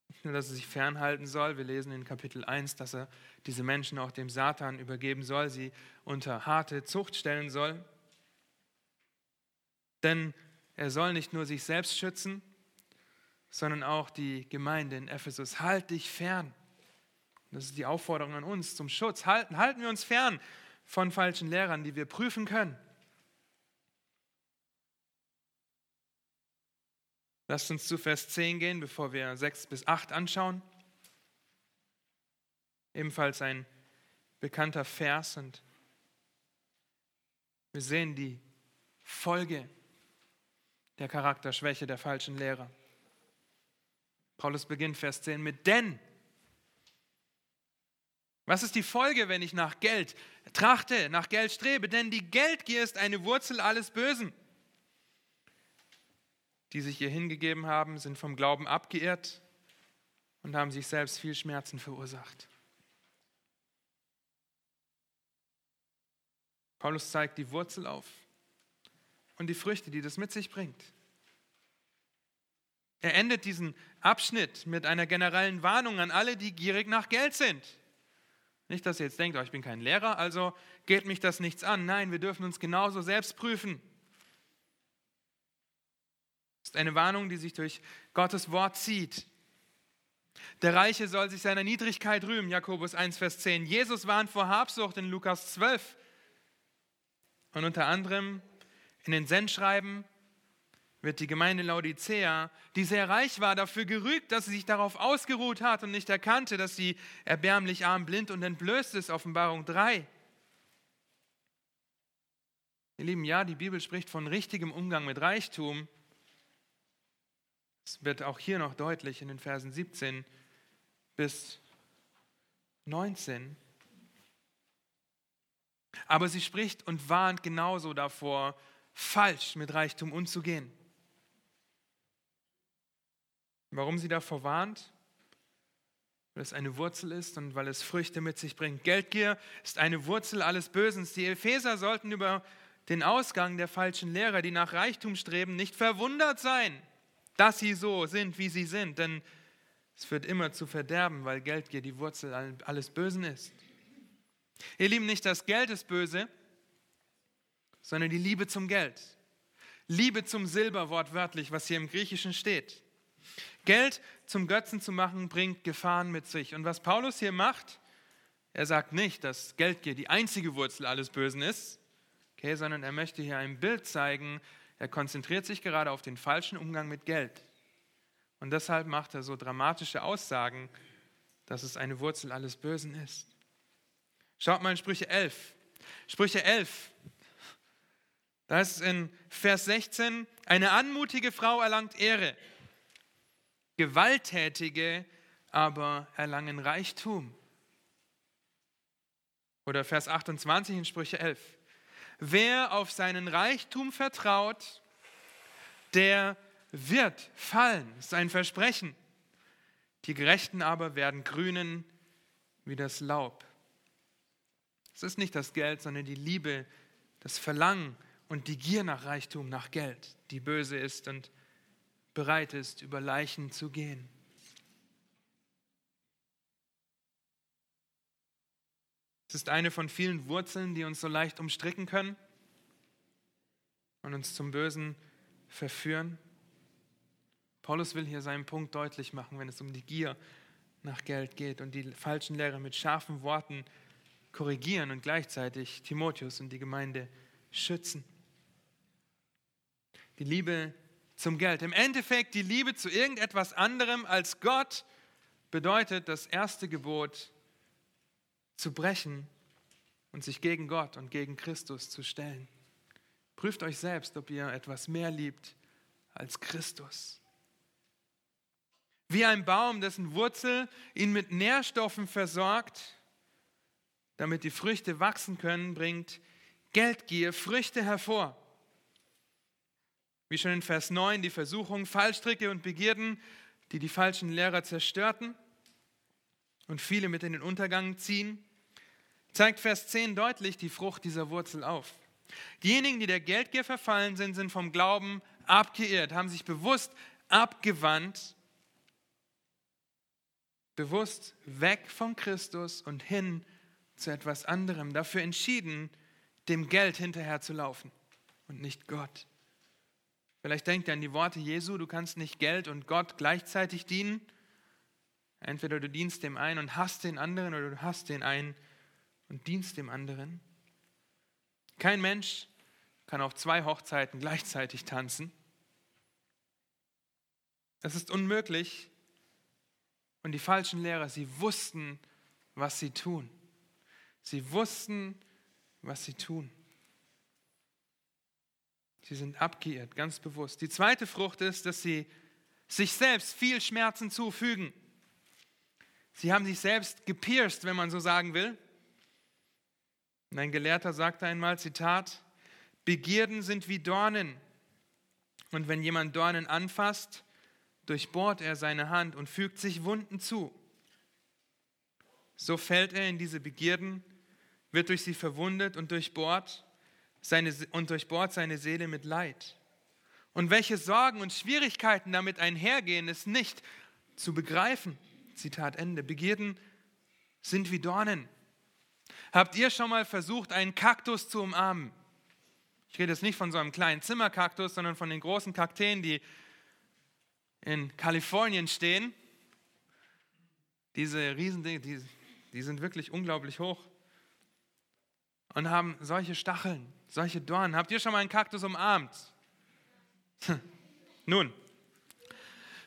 Nicht nur, dass er sich fernhalten soll, wir lesen in Kapitel 1, dass er diese Menschen auch dem Satan übergeben soll, sie unter harte Zucht stellen soll. Denn er soll nicht nur sich selbst schützen, sondern auch die Gemeinde in Ephesus. Halt dich fern. Das ist die Aufforderung an uns zum Schutz. Halten, halten wir uns fern von falschen Lehrern, die wir prüfen können. Lasst uns zu Vers 10 gehen, bevor wir 6 bis 8 anschauen. Ebenfalls ein bekannter Vers und wir sehen die Folge der Charakterschwäche der falschen Lehrer. Paulus beginnt Vers 10 mit denn. Was ist die Folge, wenn ich nach Geld trachte, nach Geld strebe? Denn die Geldgier ist eine Wurzel alles Bösen. Die sich ihr hingegeben haben, sind vom Glauben abgeirrt und haben sich selbst viel Schmerzen verursacht. Paulus zeigt die Wurzel auf und die Früchte, die das mit sich bringt. Er endet diesen Abschnitt mit einer generellen Warnung an alle, die gierig nach Geld sind. Nicht, dass ihr jetzt denkt, oh, ich bin kein Lehrer, also geht mich das nichts an. Nein, wir dürfen uns genauso selbst prüfen. Das ist eine Warnung, die sich durch Gottes Wort zieht. Der Reiche soll sich seiner Niedrigkeit rühmen, Jakobus 1, Vers 10. Jesus warnt vor Habsucht in Lukas 12. Und unter anderem in den Sendschreiben wird die Gemeinde Laodicea, die sehr reich war, dafür gerügt, dass sie sich darauf ausgeruht hat und nicht erkannte, dass sie erbärmlich arm, blind und entblößt ist. Offenbarung 3. Ihr Lieben, ja, die Bibel spricht von richtigem Umgang mit Reichtum. Es wird auch hier noch deutlich in den Versen 17 bis 19. Aber sie spricht und warnt genauso davor, falsch mit Reichtum umzugehen. Warum sie davor warnt? Weil es eine Wurzel ist und weil es Früchte mit sich bringt. Geldgier ist eine Wurzel alles Bösens. Die Epheser sollten über den Ausgang der falschen Lehrer, die nach Reichtum streben, nicht verwundert sein, dass sie so sind, wie sie sind. Denn es führt immer zu Verderben, weil Geldgier die Wurzel alles Bösen ist. Ihr Lieben, nicht das Geld ist böse, sondern die Liebe zum Geld. Liebe zum Silber wortwörtlich, was hier im Griechischen steht. Geld zum Götzen zu machen, bringt Gefahren mit sich. Und was Paulus hier macht, er sagt nicht, dass Geldgier die einzige Wurzel alles Bösen ist, okay, sondern er möchte hier ein Bild zeigen. Er konzentriert sich gerade auf den falschen Umgang mit Geld. Und deshalb macht er so dramatische Aussagen, dass es eine Wurzel alles Bösen ist. Schaut mal in Sprüche 11. Sprüche 11. Da ist in Vers 16, eine anmutige Frau erlangt Ehre Gewalttätige aber erlangen Reichtum. Oder Vers 28 in Sprüche 11. Wer auf seinen Reichtum vertraut, der wird fallen. Das ist ein Versprechen. Die Gerechten aber werden grünen wie das Laub. Es ist nicht das Geld, sondern die Liebe, das Verlangen und die Gier nach Reichtum, nach Geld, die böse ist und bereit ist, über Leichen zu gehen. Es ist eine von vielen Wurzeln, die uns so leicht umstricken können und uns zum Bösen verführen. Paulus will hier seinen Punkt deutlich machen, wenn es um die Gier nach Geld geht und die falschen Lehre mit scharfen Worten korrigieren und gleichzeitig Timotheus und die Gemeinde schützen. Die Liebe zum Geld. Im Endeffekt die Liebe zu irgendetwas anderem als Gott bedeutet das erste Gebot zu brechen und sich gegen Gott und gegen Christus zu stellen. Prüft euch selbst, ob ihr etwas mehr liebt als Christus. Wie ein Baum, dessen Wurzel ihn mit Nährstoffen versorgt, damit die Früchte wachsen können, bringt Geldgier Früchte hervor. Wie schon in Vers 9 die Versuchung, Fallstricke und Begierden, die die falschen Lehrer zerstörten und viele mit in den Untergang ziehen, zeigt Vers 10 deutlich die Frucht dieser Wurzel auf. Diejenigen, die der Geldgier verfallen sind, sind vom Glauben abgeirrt, haben sich bewusst abgewandt, bewusst weg von Christus und hin zu etwas anderem, dafür entschieden, dem Geld hinterher zu laufen und nicht Gott. Vielleicht denkt ihr an die Worte Jesu, du kannst nicht Geld und Gott gleichzeitig dienen. Entweder du dienst dem einen und hast den anderen oder du hast den einen und dienst dem anderen. Kein Mensch kann auf zwei Hochzeiten gleichzeitig tanzen. Das ist unmöglich. Und die falschen Lehrer, sie wussten, was sie tun. Sie wussten, was sie tun. Sie sind abgeirrt, ganz bewusst. Die zweite Frucht ist, dass sie sich selbst viel Schmerzen zufügen. Sie haben sich selbst gepierst, wenn man so sagen will. Und ein Gelehrter sagte einmal, Zitat, Begierden sind wie Dornen. Und wenn jemand Dornen anfasst, durchbohrt er seine Hand und fügt sich Wunden zu. So fällt er in diese Begierden, wird durch sie verwundet und durchbohrt seine, und durchbohrt seine Seele mit Leid. Und welche Sorgen und Schwierigkeiten damit einhergehen, ist nicht zu begreifen. Zitat Ende. Begierden sind wie Dornen. Habt ihr schon mal versucht, einen Kaktus zu umarmen? Ich rede jetzt nicht von so einem kleinen Zimmerkaktus, sondern von den großen Kakteen, die in Kalifornien stehen. Diese Riesendinge, die, die sind wirklich unglaublich hoch und haben solche Stacheln, solche Dornen. Habt ihr schon mal einen Kaktus umarmt? Nun,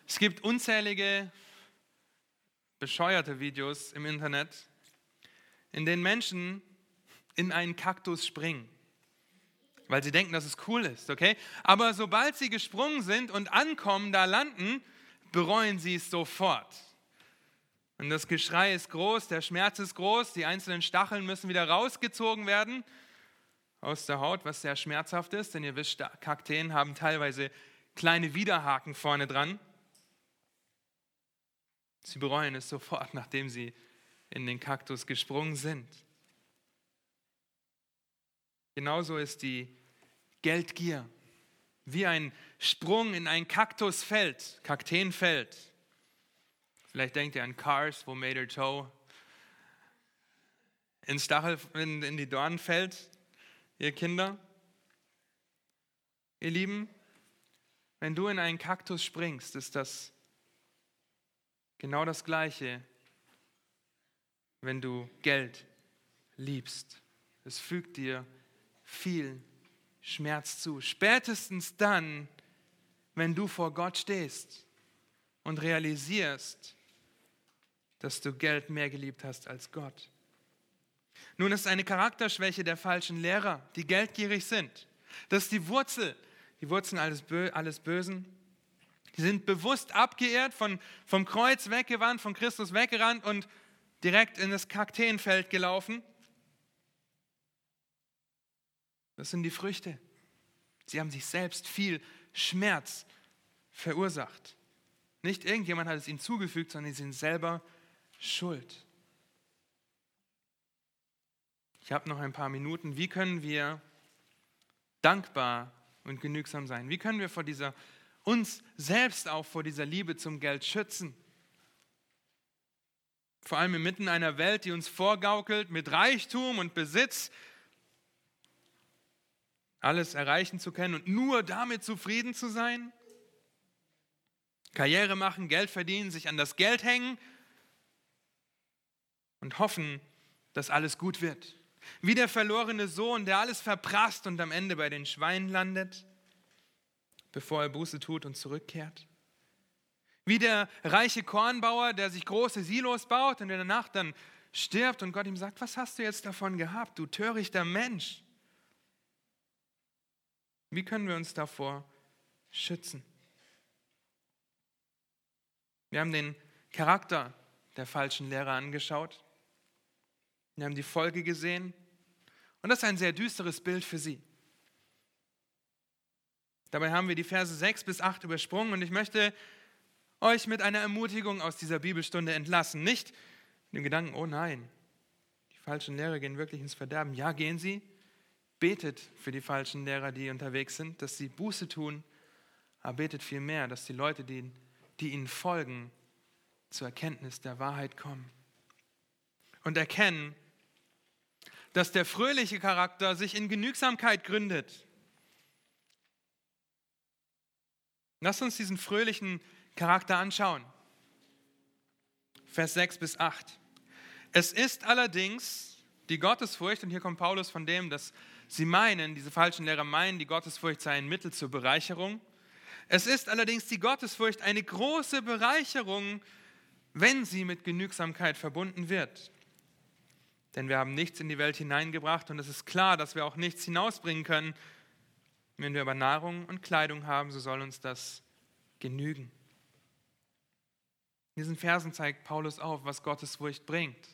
es gibt unzählige bescheuerte Videos im Internet, in denen Menschen in einen Kaktus springen, weil sie denken, dass es cool ist, okay? Aber sobald sie gesprungen sind und ankommen, da landen, bereuen sie es sofort. Und das Geschrei ist groß, der Schmerz ist groß, die einzelnen Stacheln müssen wieder rausgezogen werden aus der Haut, was sehr schmerzhaft ist, denn ihr wisst, Kakteen haben teilweise kleine Widerhaken vorne dran. Sie bereuen es sofort, nachdem sie in den Kaktus gesprungen sind. Genauso ist die Geldgier wie ein Sprung in ein Kaktusfeld, Kakteenfeld. Vielleicht denkt ihr an Cars, wo Mater Joe ins Stachel, in, in die Dornen fällt, ihr Kinder. Ihr Lieben, wenn du in einen Kaktus springst, ist das genau das Gleiche, wenn du Geld liebst. Es fügt dir viel Schmerz zu. Spätestens dann, wenn du vor Gott stehst und realisierst, dass du Geld mehr geliebt hast als Gott. Nun ist eine Charakterschwäche der falschen Lehrer, die geldgierig sind. Das ist die Wurzel, die Wurzeln alles, Bö alles Bösen. Die sind bewusst abgeehrt, von, vom Kreuz weggewandt, von Christus weggerannt und direkt in das Kakteenfeld gelaufen. Das sind die Früchte. Sie haben sich selbst viel Schmerz verursacht. Nicht irgendjemand hat es ihnen zugefügt, sondern sie sind selber Schuld. Ich habe noch ein paar Minuten. Wie können wir dankbar und genügsam sein? Wie können wir vor dieser, uns selbst auch vor dieser Liebe zum Geld schützen? Vor allem inmitten einer Welt, die uns vorgaukelt, mit Reichtum und Besitz alles erreichen zu können und nur damit zufrieden zu sein? Karriere machen, Geld verdienen, sich an das Geld hängen und hoffen, dass alles gut wird. Wie der verlorene Sohn, der alles verprasst und am Ende bei den Schweinen landet, bevor er Buße tut und zurückkehrt. Wie der reiche Kornbauer, der sich große Silos baut und in der Nacht dann stirbt und Gott ihm sagt, was hast du jetzt davon gehabt, du törichter Mensch? Wie können wir uns davor schützen? Wir haben den Charakter der falschen Lehrer angeschaut. Wir haben die Folge gesehen. Und das ist ein sehr düsteres Bild für sie. Dabei haben wir die Verse 6 bis 8 übersprungen und ich möchte euch mit einer Ermutigung aus dieser Bibelstunde entlassen. Nicht mit dem Gedanken, oh nein, die falschen Lehrer gehen wirklich ins Verderben. Ja, gehen sie. Betet für die falschen Lehrer, die unterwegs sind, dass sie Buße tun, aber betet viel mehr, dass die Leute, die, die ihnen folgen, zur Erkenntnis der Wahrheit kommen und erkennen, dass der fröhliche Charakter sich in Genügsamkeit gründet. Lass uns diesen fröhlichen Charakter anschauen. Vers 6 bis 8. Es ist allerdings die Gottesfurcht, und hier kommt Paulus von dem, dass sie meinen, diese falschen Lehrer meinen, die Gottesfurcht sei ein Mittel zur Bereicherung. Es ist allerdings die Gottesfurcht eine große Bereicherung, wenn sie mit Genügsamkeit verbunden wird. Denn wir haben nichts in die Welt hineingebracht und es ist klar, dass wir auch nichts hinausbringen können. Wenn wir aber Nahrung und Kleidung haben, so soll uns das genügen. In diesen Versen zeigt Paulus auf, was Gottes Furcht bringt.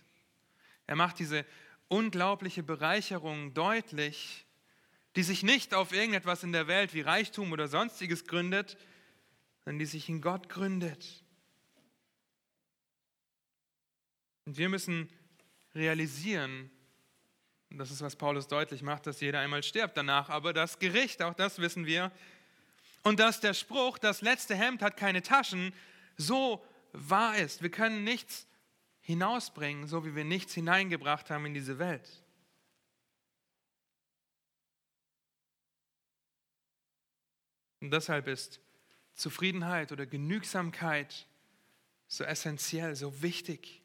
Er macht diese unglaubliche Bereicherung deutlich, die sich nicht auf irgendetwas in der Welt wie Reichtum oder sonstiges gründet, sondern die sich in Gott gründet. Und wir müssen realisieren, und das ist, was Paulus deutlich macht, dass jeder einmal stirbt danach, aber das Gericht, auch das wissen wir, und dass der Spruch, das letzte Hemd hat keine Taschen, so wahr ist. Wir können nichts hinausbringen, so wie wir nichts hineingebracht haben in diese Welt. Und deshalb ist Zufriedenheit oder Genügsamkeit so essentiell, so wichtig.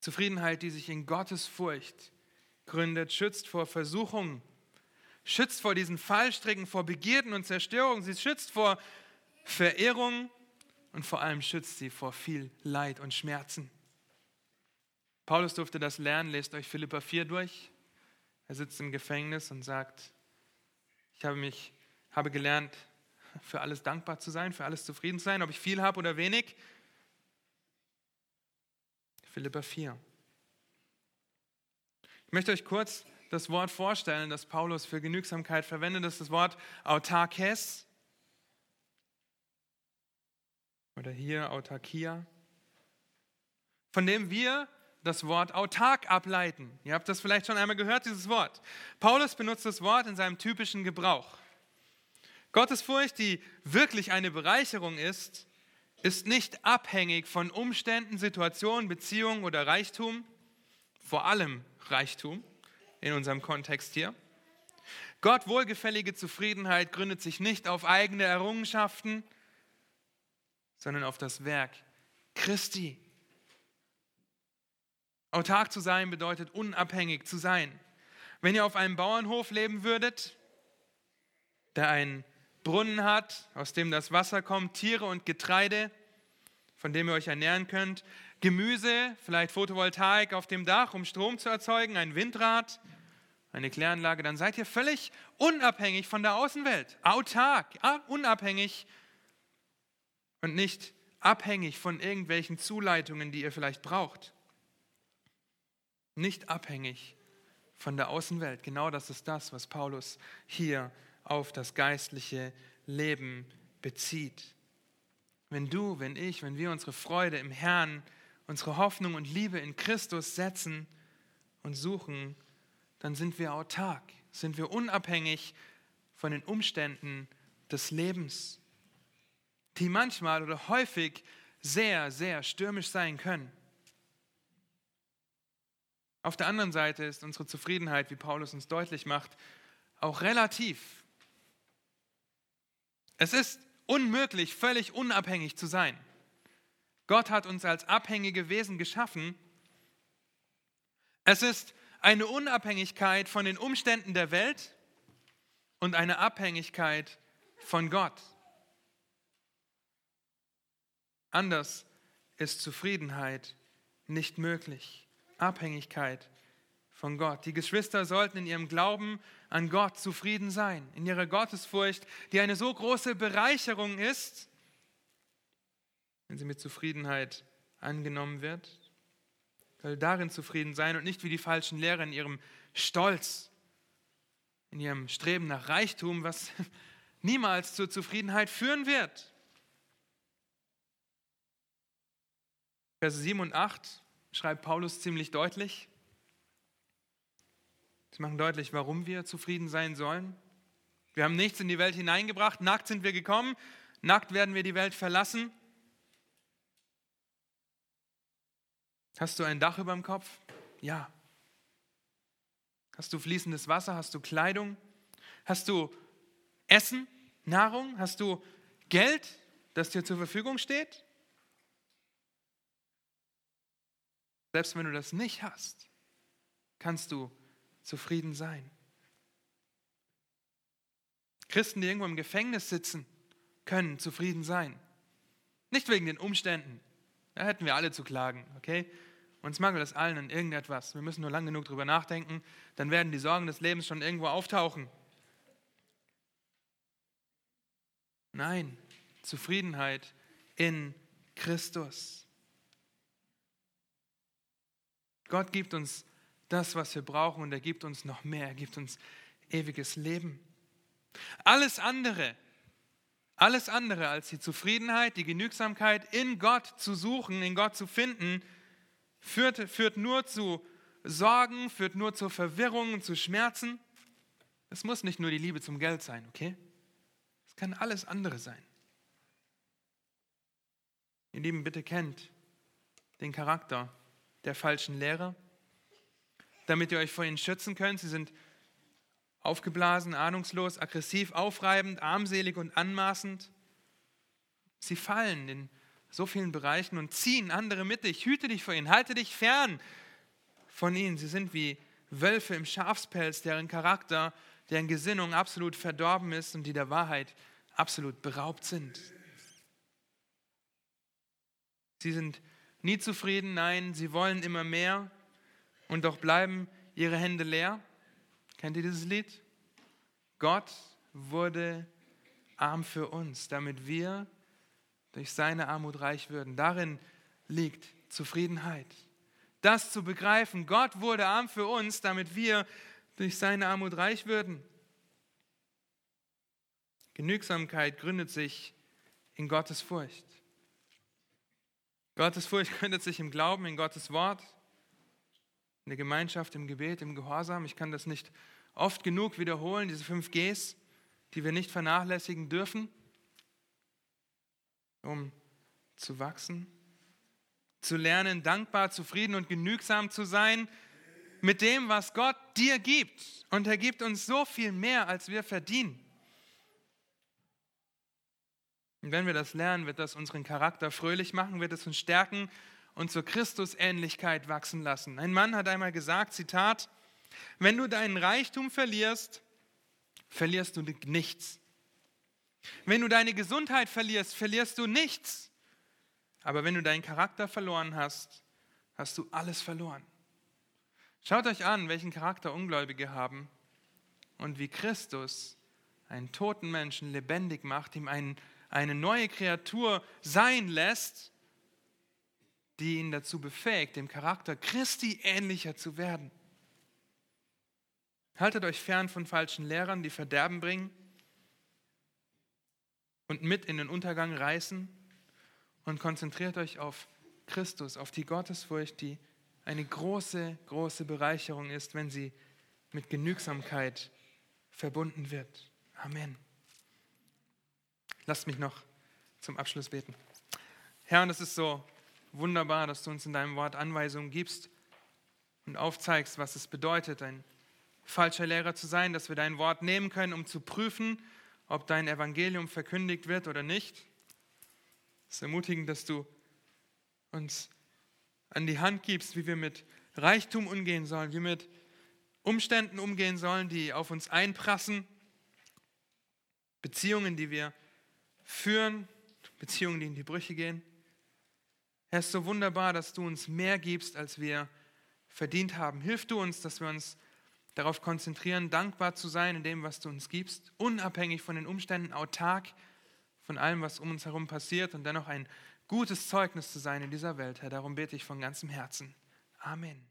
Zufriedenheit, die sich in Gottes Furcht gründet, schützt vor Versuchungen, schützt vor diesen Fallstricken, vor Begierden und Zerstörung. Sie schützt vor Verirrung und vor allem schützt sie vor viel Leid und Schmerzen. Paulus durfte das lernen, lest euch Philippa 4 durch. Er sitzt im Gefängnis und sagt, ich habe mich habe gelernt, für alles dankbar zu sein, für alles zufrieden zu sein, ob ich viel habe oder wenig. Philippa 4. Ich möchte euch kurz das Wort vorstellen, das Paulus für Genügsamkeit verwendet. Das ist das Wort autarkes. Oder hier autarkia. Von dem wir das Wort autark ableiten. Ihr habt das vielleicht schon einmal gehört, dieses Wort. Paulus benutzt das Wort in seinem typischen Gebrauch. Gottesfurcht, die wirklich eine Bereicherung ist, ist nicht abhängig von Umständen, Situationen, Beziehungen oder Reichtum, vor allem Reichtum in unserem Kontext hier. Gott wohlgefällige Zufriedenheit gründet sich nicht auf eigene Errungenschaften, sondern auf das Werk Christi. Autark zu sein bedeutet unabhängig zu sein. Wenn ihr auf einem Bauernhof leben würdet, der einen Brunnen hat, aus dem das Wasser kommt, Tiere und Getreide, von dem ihr euch ernähren könnt, Gemüse, vielleicht Photovoltaik auf dem Dach, um Strom zu erzeugen, ein Windrad, eine Kläranlage, dann seid ihr völlig unabhängig von der Außenwelt, autark, unabhängig und nicht abhängig von irgendwelchen Zuleitungen, die ihr vielleicht braucht. Nicht abhängig von der Außenwelt. Genau das ist das, was Paulus hier auf das geistliche Leben bezieht. Wenn du, wenn ich, wenn wir unsere Freude im Herrn, unsere Hoffnung und Liebe in Christus setzen und suchen, dann sind wir autark, sind wir unabhängig von den Umständen des Lebens, die manchmal oder häufig sehr, sehr stürmisch sein können. Auf der anderen Seite ist unsere Zufriedenheit, wie Paulus uns deutlich macht, auch relativ. Es ist unmöglich, völlig unabhängig zu sein. Gott hat uns als abhängige Wesen geschaffen. Es ist eine Unabhängigkeit von den Umständen der Welt und eine Abhängigkeit von Gott. Anders ist Zufriedenheit nicht möglich. Abhängigkeit von Gott. Die Geschwister sollten in ihrem Glauben an Gott zufrieden sein, in ihrer Gottesfurcht, die eine so große Bereicherung ist, wenn sie mit Zufriedenheit angenommen wird. Soll darin zufrieden sein und nicht wie die falschen Lehrer in ihrem Stolz, in ihrem Streben nach Reichtum, was niemals zur Zufriedenheit führen wird. Verse 7 und 8 schreibt Paulus ziemlich deutlich. Sie machen deutlich, warum wir zufrieden sein sollen. Wir haben nichts in die Welt hineingebracht, nackt sind wir gekommen, nackt werden wir die Welt verlassen. Hast du ein Dach über dem Kopf? Ja. Hast du fließendes Wasser? Hast du Kleidung? Hast du Essen, Nahrung? Hast du Geld, das dir zur Verfügung steht? Selbst wenn du das nicht hast, kannst du zufrieden sein. Christen, die irgendwo im Gefängnis sitzen, können zufrieden sein. Nicht wegen den Umständen. Da hätten wir alle zu klagen, okay? Uns mangelt es allen an irgendetwas. Wir müssen nur lang genug drüber nachdenken, dann werden die Sorgen des Lebens schon irgendwo auftauchen. Nein, Zufriedenheit in Christus. Gott gibt uns das, was wir brauchen und er gibt uns noch mehr. Er gibt uns ewiges Leben. Alles andere, alles andere als die Zufriedenheit, die Genügsamkeit in Gott zu suchen, in Gott zu finden, führt, führt nur zu Sorgen, führt nur zur Verwirrung und zu Schmerzen. Es muss nicht nur die Liebe zum Geld sein, okay? Es kann alles andere sein. Ihr Lieben, bitte kennt den Charakter der falschen Lehrer, damit ihr euch vor ihnen schützen könnt. Sie sind aufgeblasen, ahnungslos, aggressiv, aufreibend, armselig und anmaßend. Sie fallen in so vielen Bereichen und ziehen andere mit dich. Hüte dich vor ihnen, halte dich fern von ihnen. Sie sind wie Wölfe im Schafspelz, deren Charakter, deren Gesinnung absolut verdorben ist und die der Wahrheit absolut beraubt sind. Sie sind nie zufrieden, nein, sie wollen immer mehr und doch bleiben ihre Hände leer. Kennt ihr dieses Lied? Gott wurde arm für uns, damit wir durch seine Armut reich würden. Darin liegt Zufriedenheit. Das zu begreifen, Gott wurde arm für uns, damit wir durch seine Armut reich würden. Genügsamkeit gründet sich in Gottes Furcht. Gottes Furcht gründet sich im Glauben, in Gottes Wort, in der Gemeinschaft, im Gebet, im Gehorsam. Ich kann das nicht oft genug wiederholen, diese fünf Gs, die wir nicht vernachlässigen dürfen, um zu wachsen, zu lernen, dankbar, zufrieden und genügsam zu sein mit dem, was Gott dir gibt. Und er gibt uns so viel mehr, als wir verdienen. Und wenn wir das lernen, wird das unseren Charakter fröhlich machen, wird es uns stärken und zur Christusähnlichkeit wachsen lassen. Ein Mann hat einmal gesagt, Zitat, wenn du deinen Reichtum verlierst, verlierst du nichts. Wenn du deine Gesundheit verlierst, verlierst du nichts. Aber wenn du deinen Charakter verloren hast, hast du alles verloren. Schaut euch an, welchen Charakter Ungläubige haben und wie Christus einen toten Menschen lebendig macht, ihm einen eine neue Kreatur sein lässt, die ihn dazu befähigt, dem Charakter Christi ähnlicher zu werden. Haltet euch fern von falschen Lehrern, die Verderben bringen und mit in den Untergang reißen und konzentriert euch auf Christus, auf die Gottesfurcht, die eine große, große Bereicherung ist, wenn sie mit Genügsamkeit verbunden wird. Amen. Lasst mich noch zum Abschluss beten. Herr, und es ist so wunderbar, dass du uns in deinem Wort Anweisungen gibst und aufzeigst, was es bedeutet, ein falscher Lehrer zu sein, dass wir dein Wort nehmen können, um zu prüfen, ob dein Evangelium verkündigt wird oder nicht. Es ist ermutigend, dass du uns an die Hand gibst, wie wir mit Reichtum umgehen sollen, wie wir mit Umständen umgehen sollen, die auf uns einprassen, Beziehungen, die wir führen, Beziehungen, die in die Brüche gehen. Herr, es ist so wunderbar, dass du uns mehr gibst, als wir verdient haben. Hilf du uns, dass wir uns darauf konzentrieren, dankbar zu sein in dem, was du uns gibst, unabhängig von den Umständen, autark von allem, was um uns herum passiert und dennoch ein gutes Zeugnis zu sein in dieser Welt, Herr. Darum bete ich von ganzem Herzen. Amen.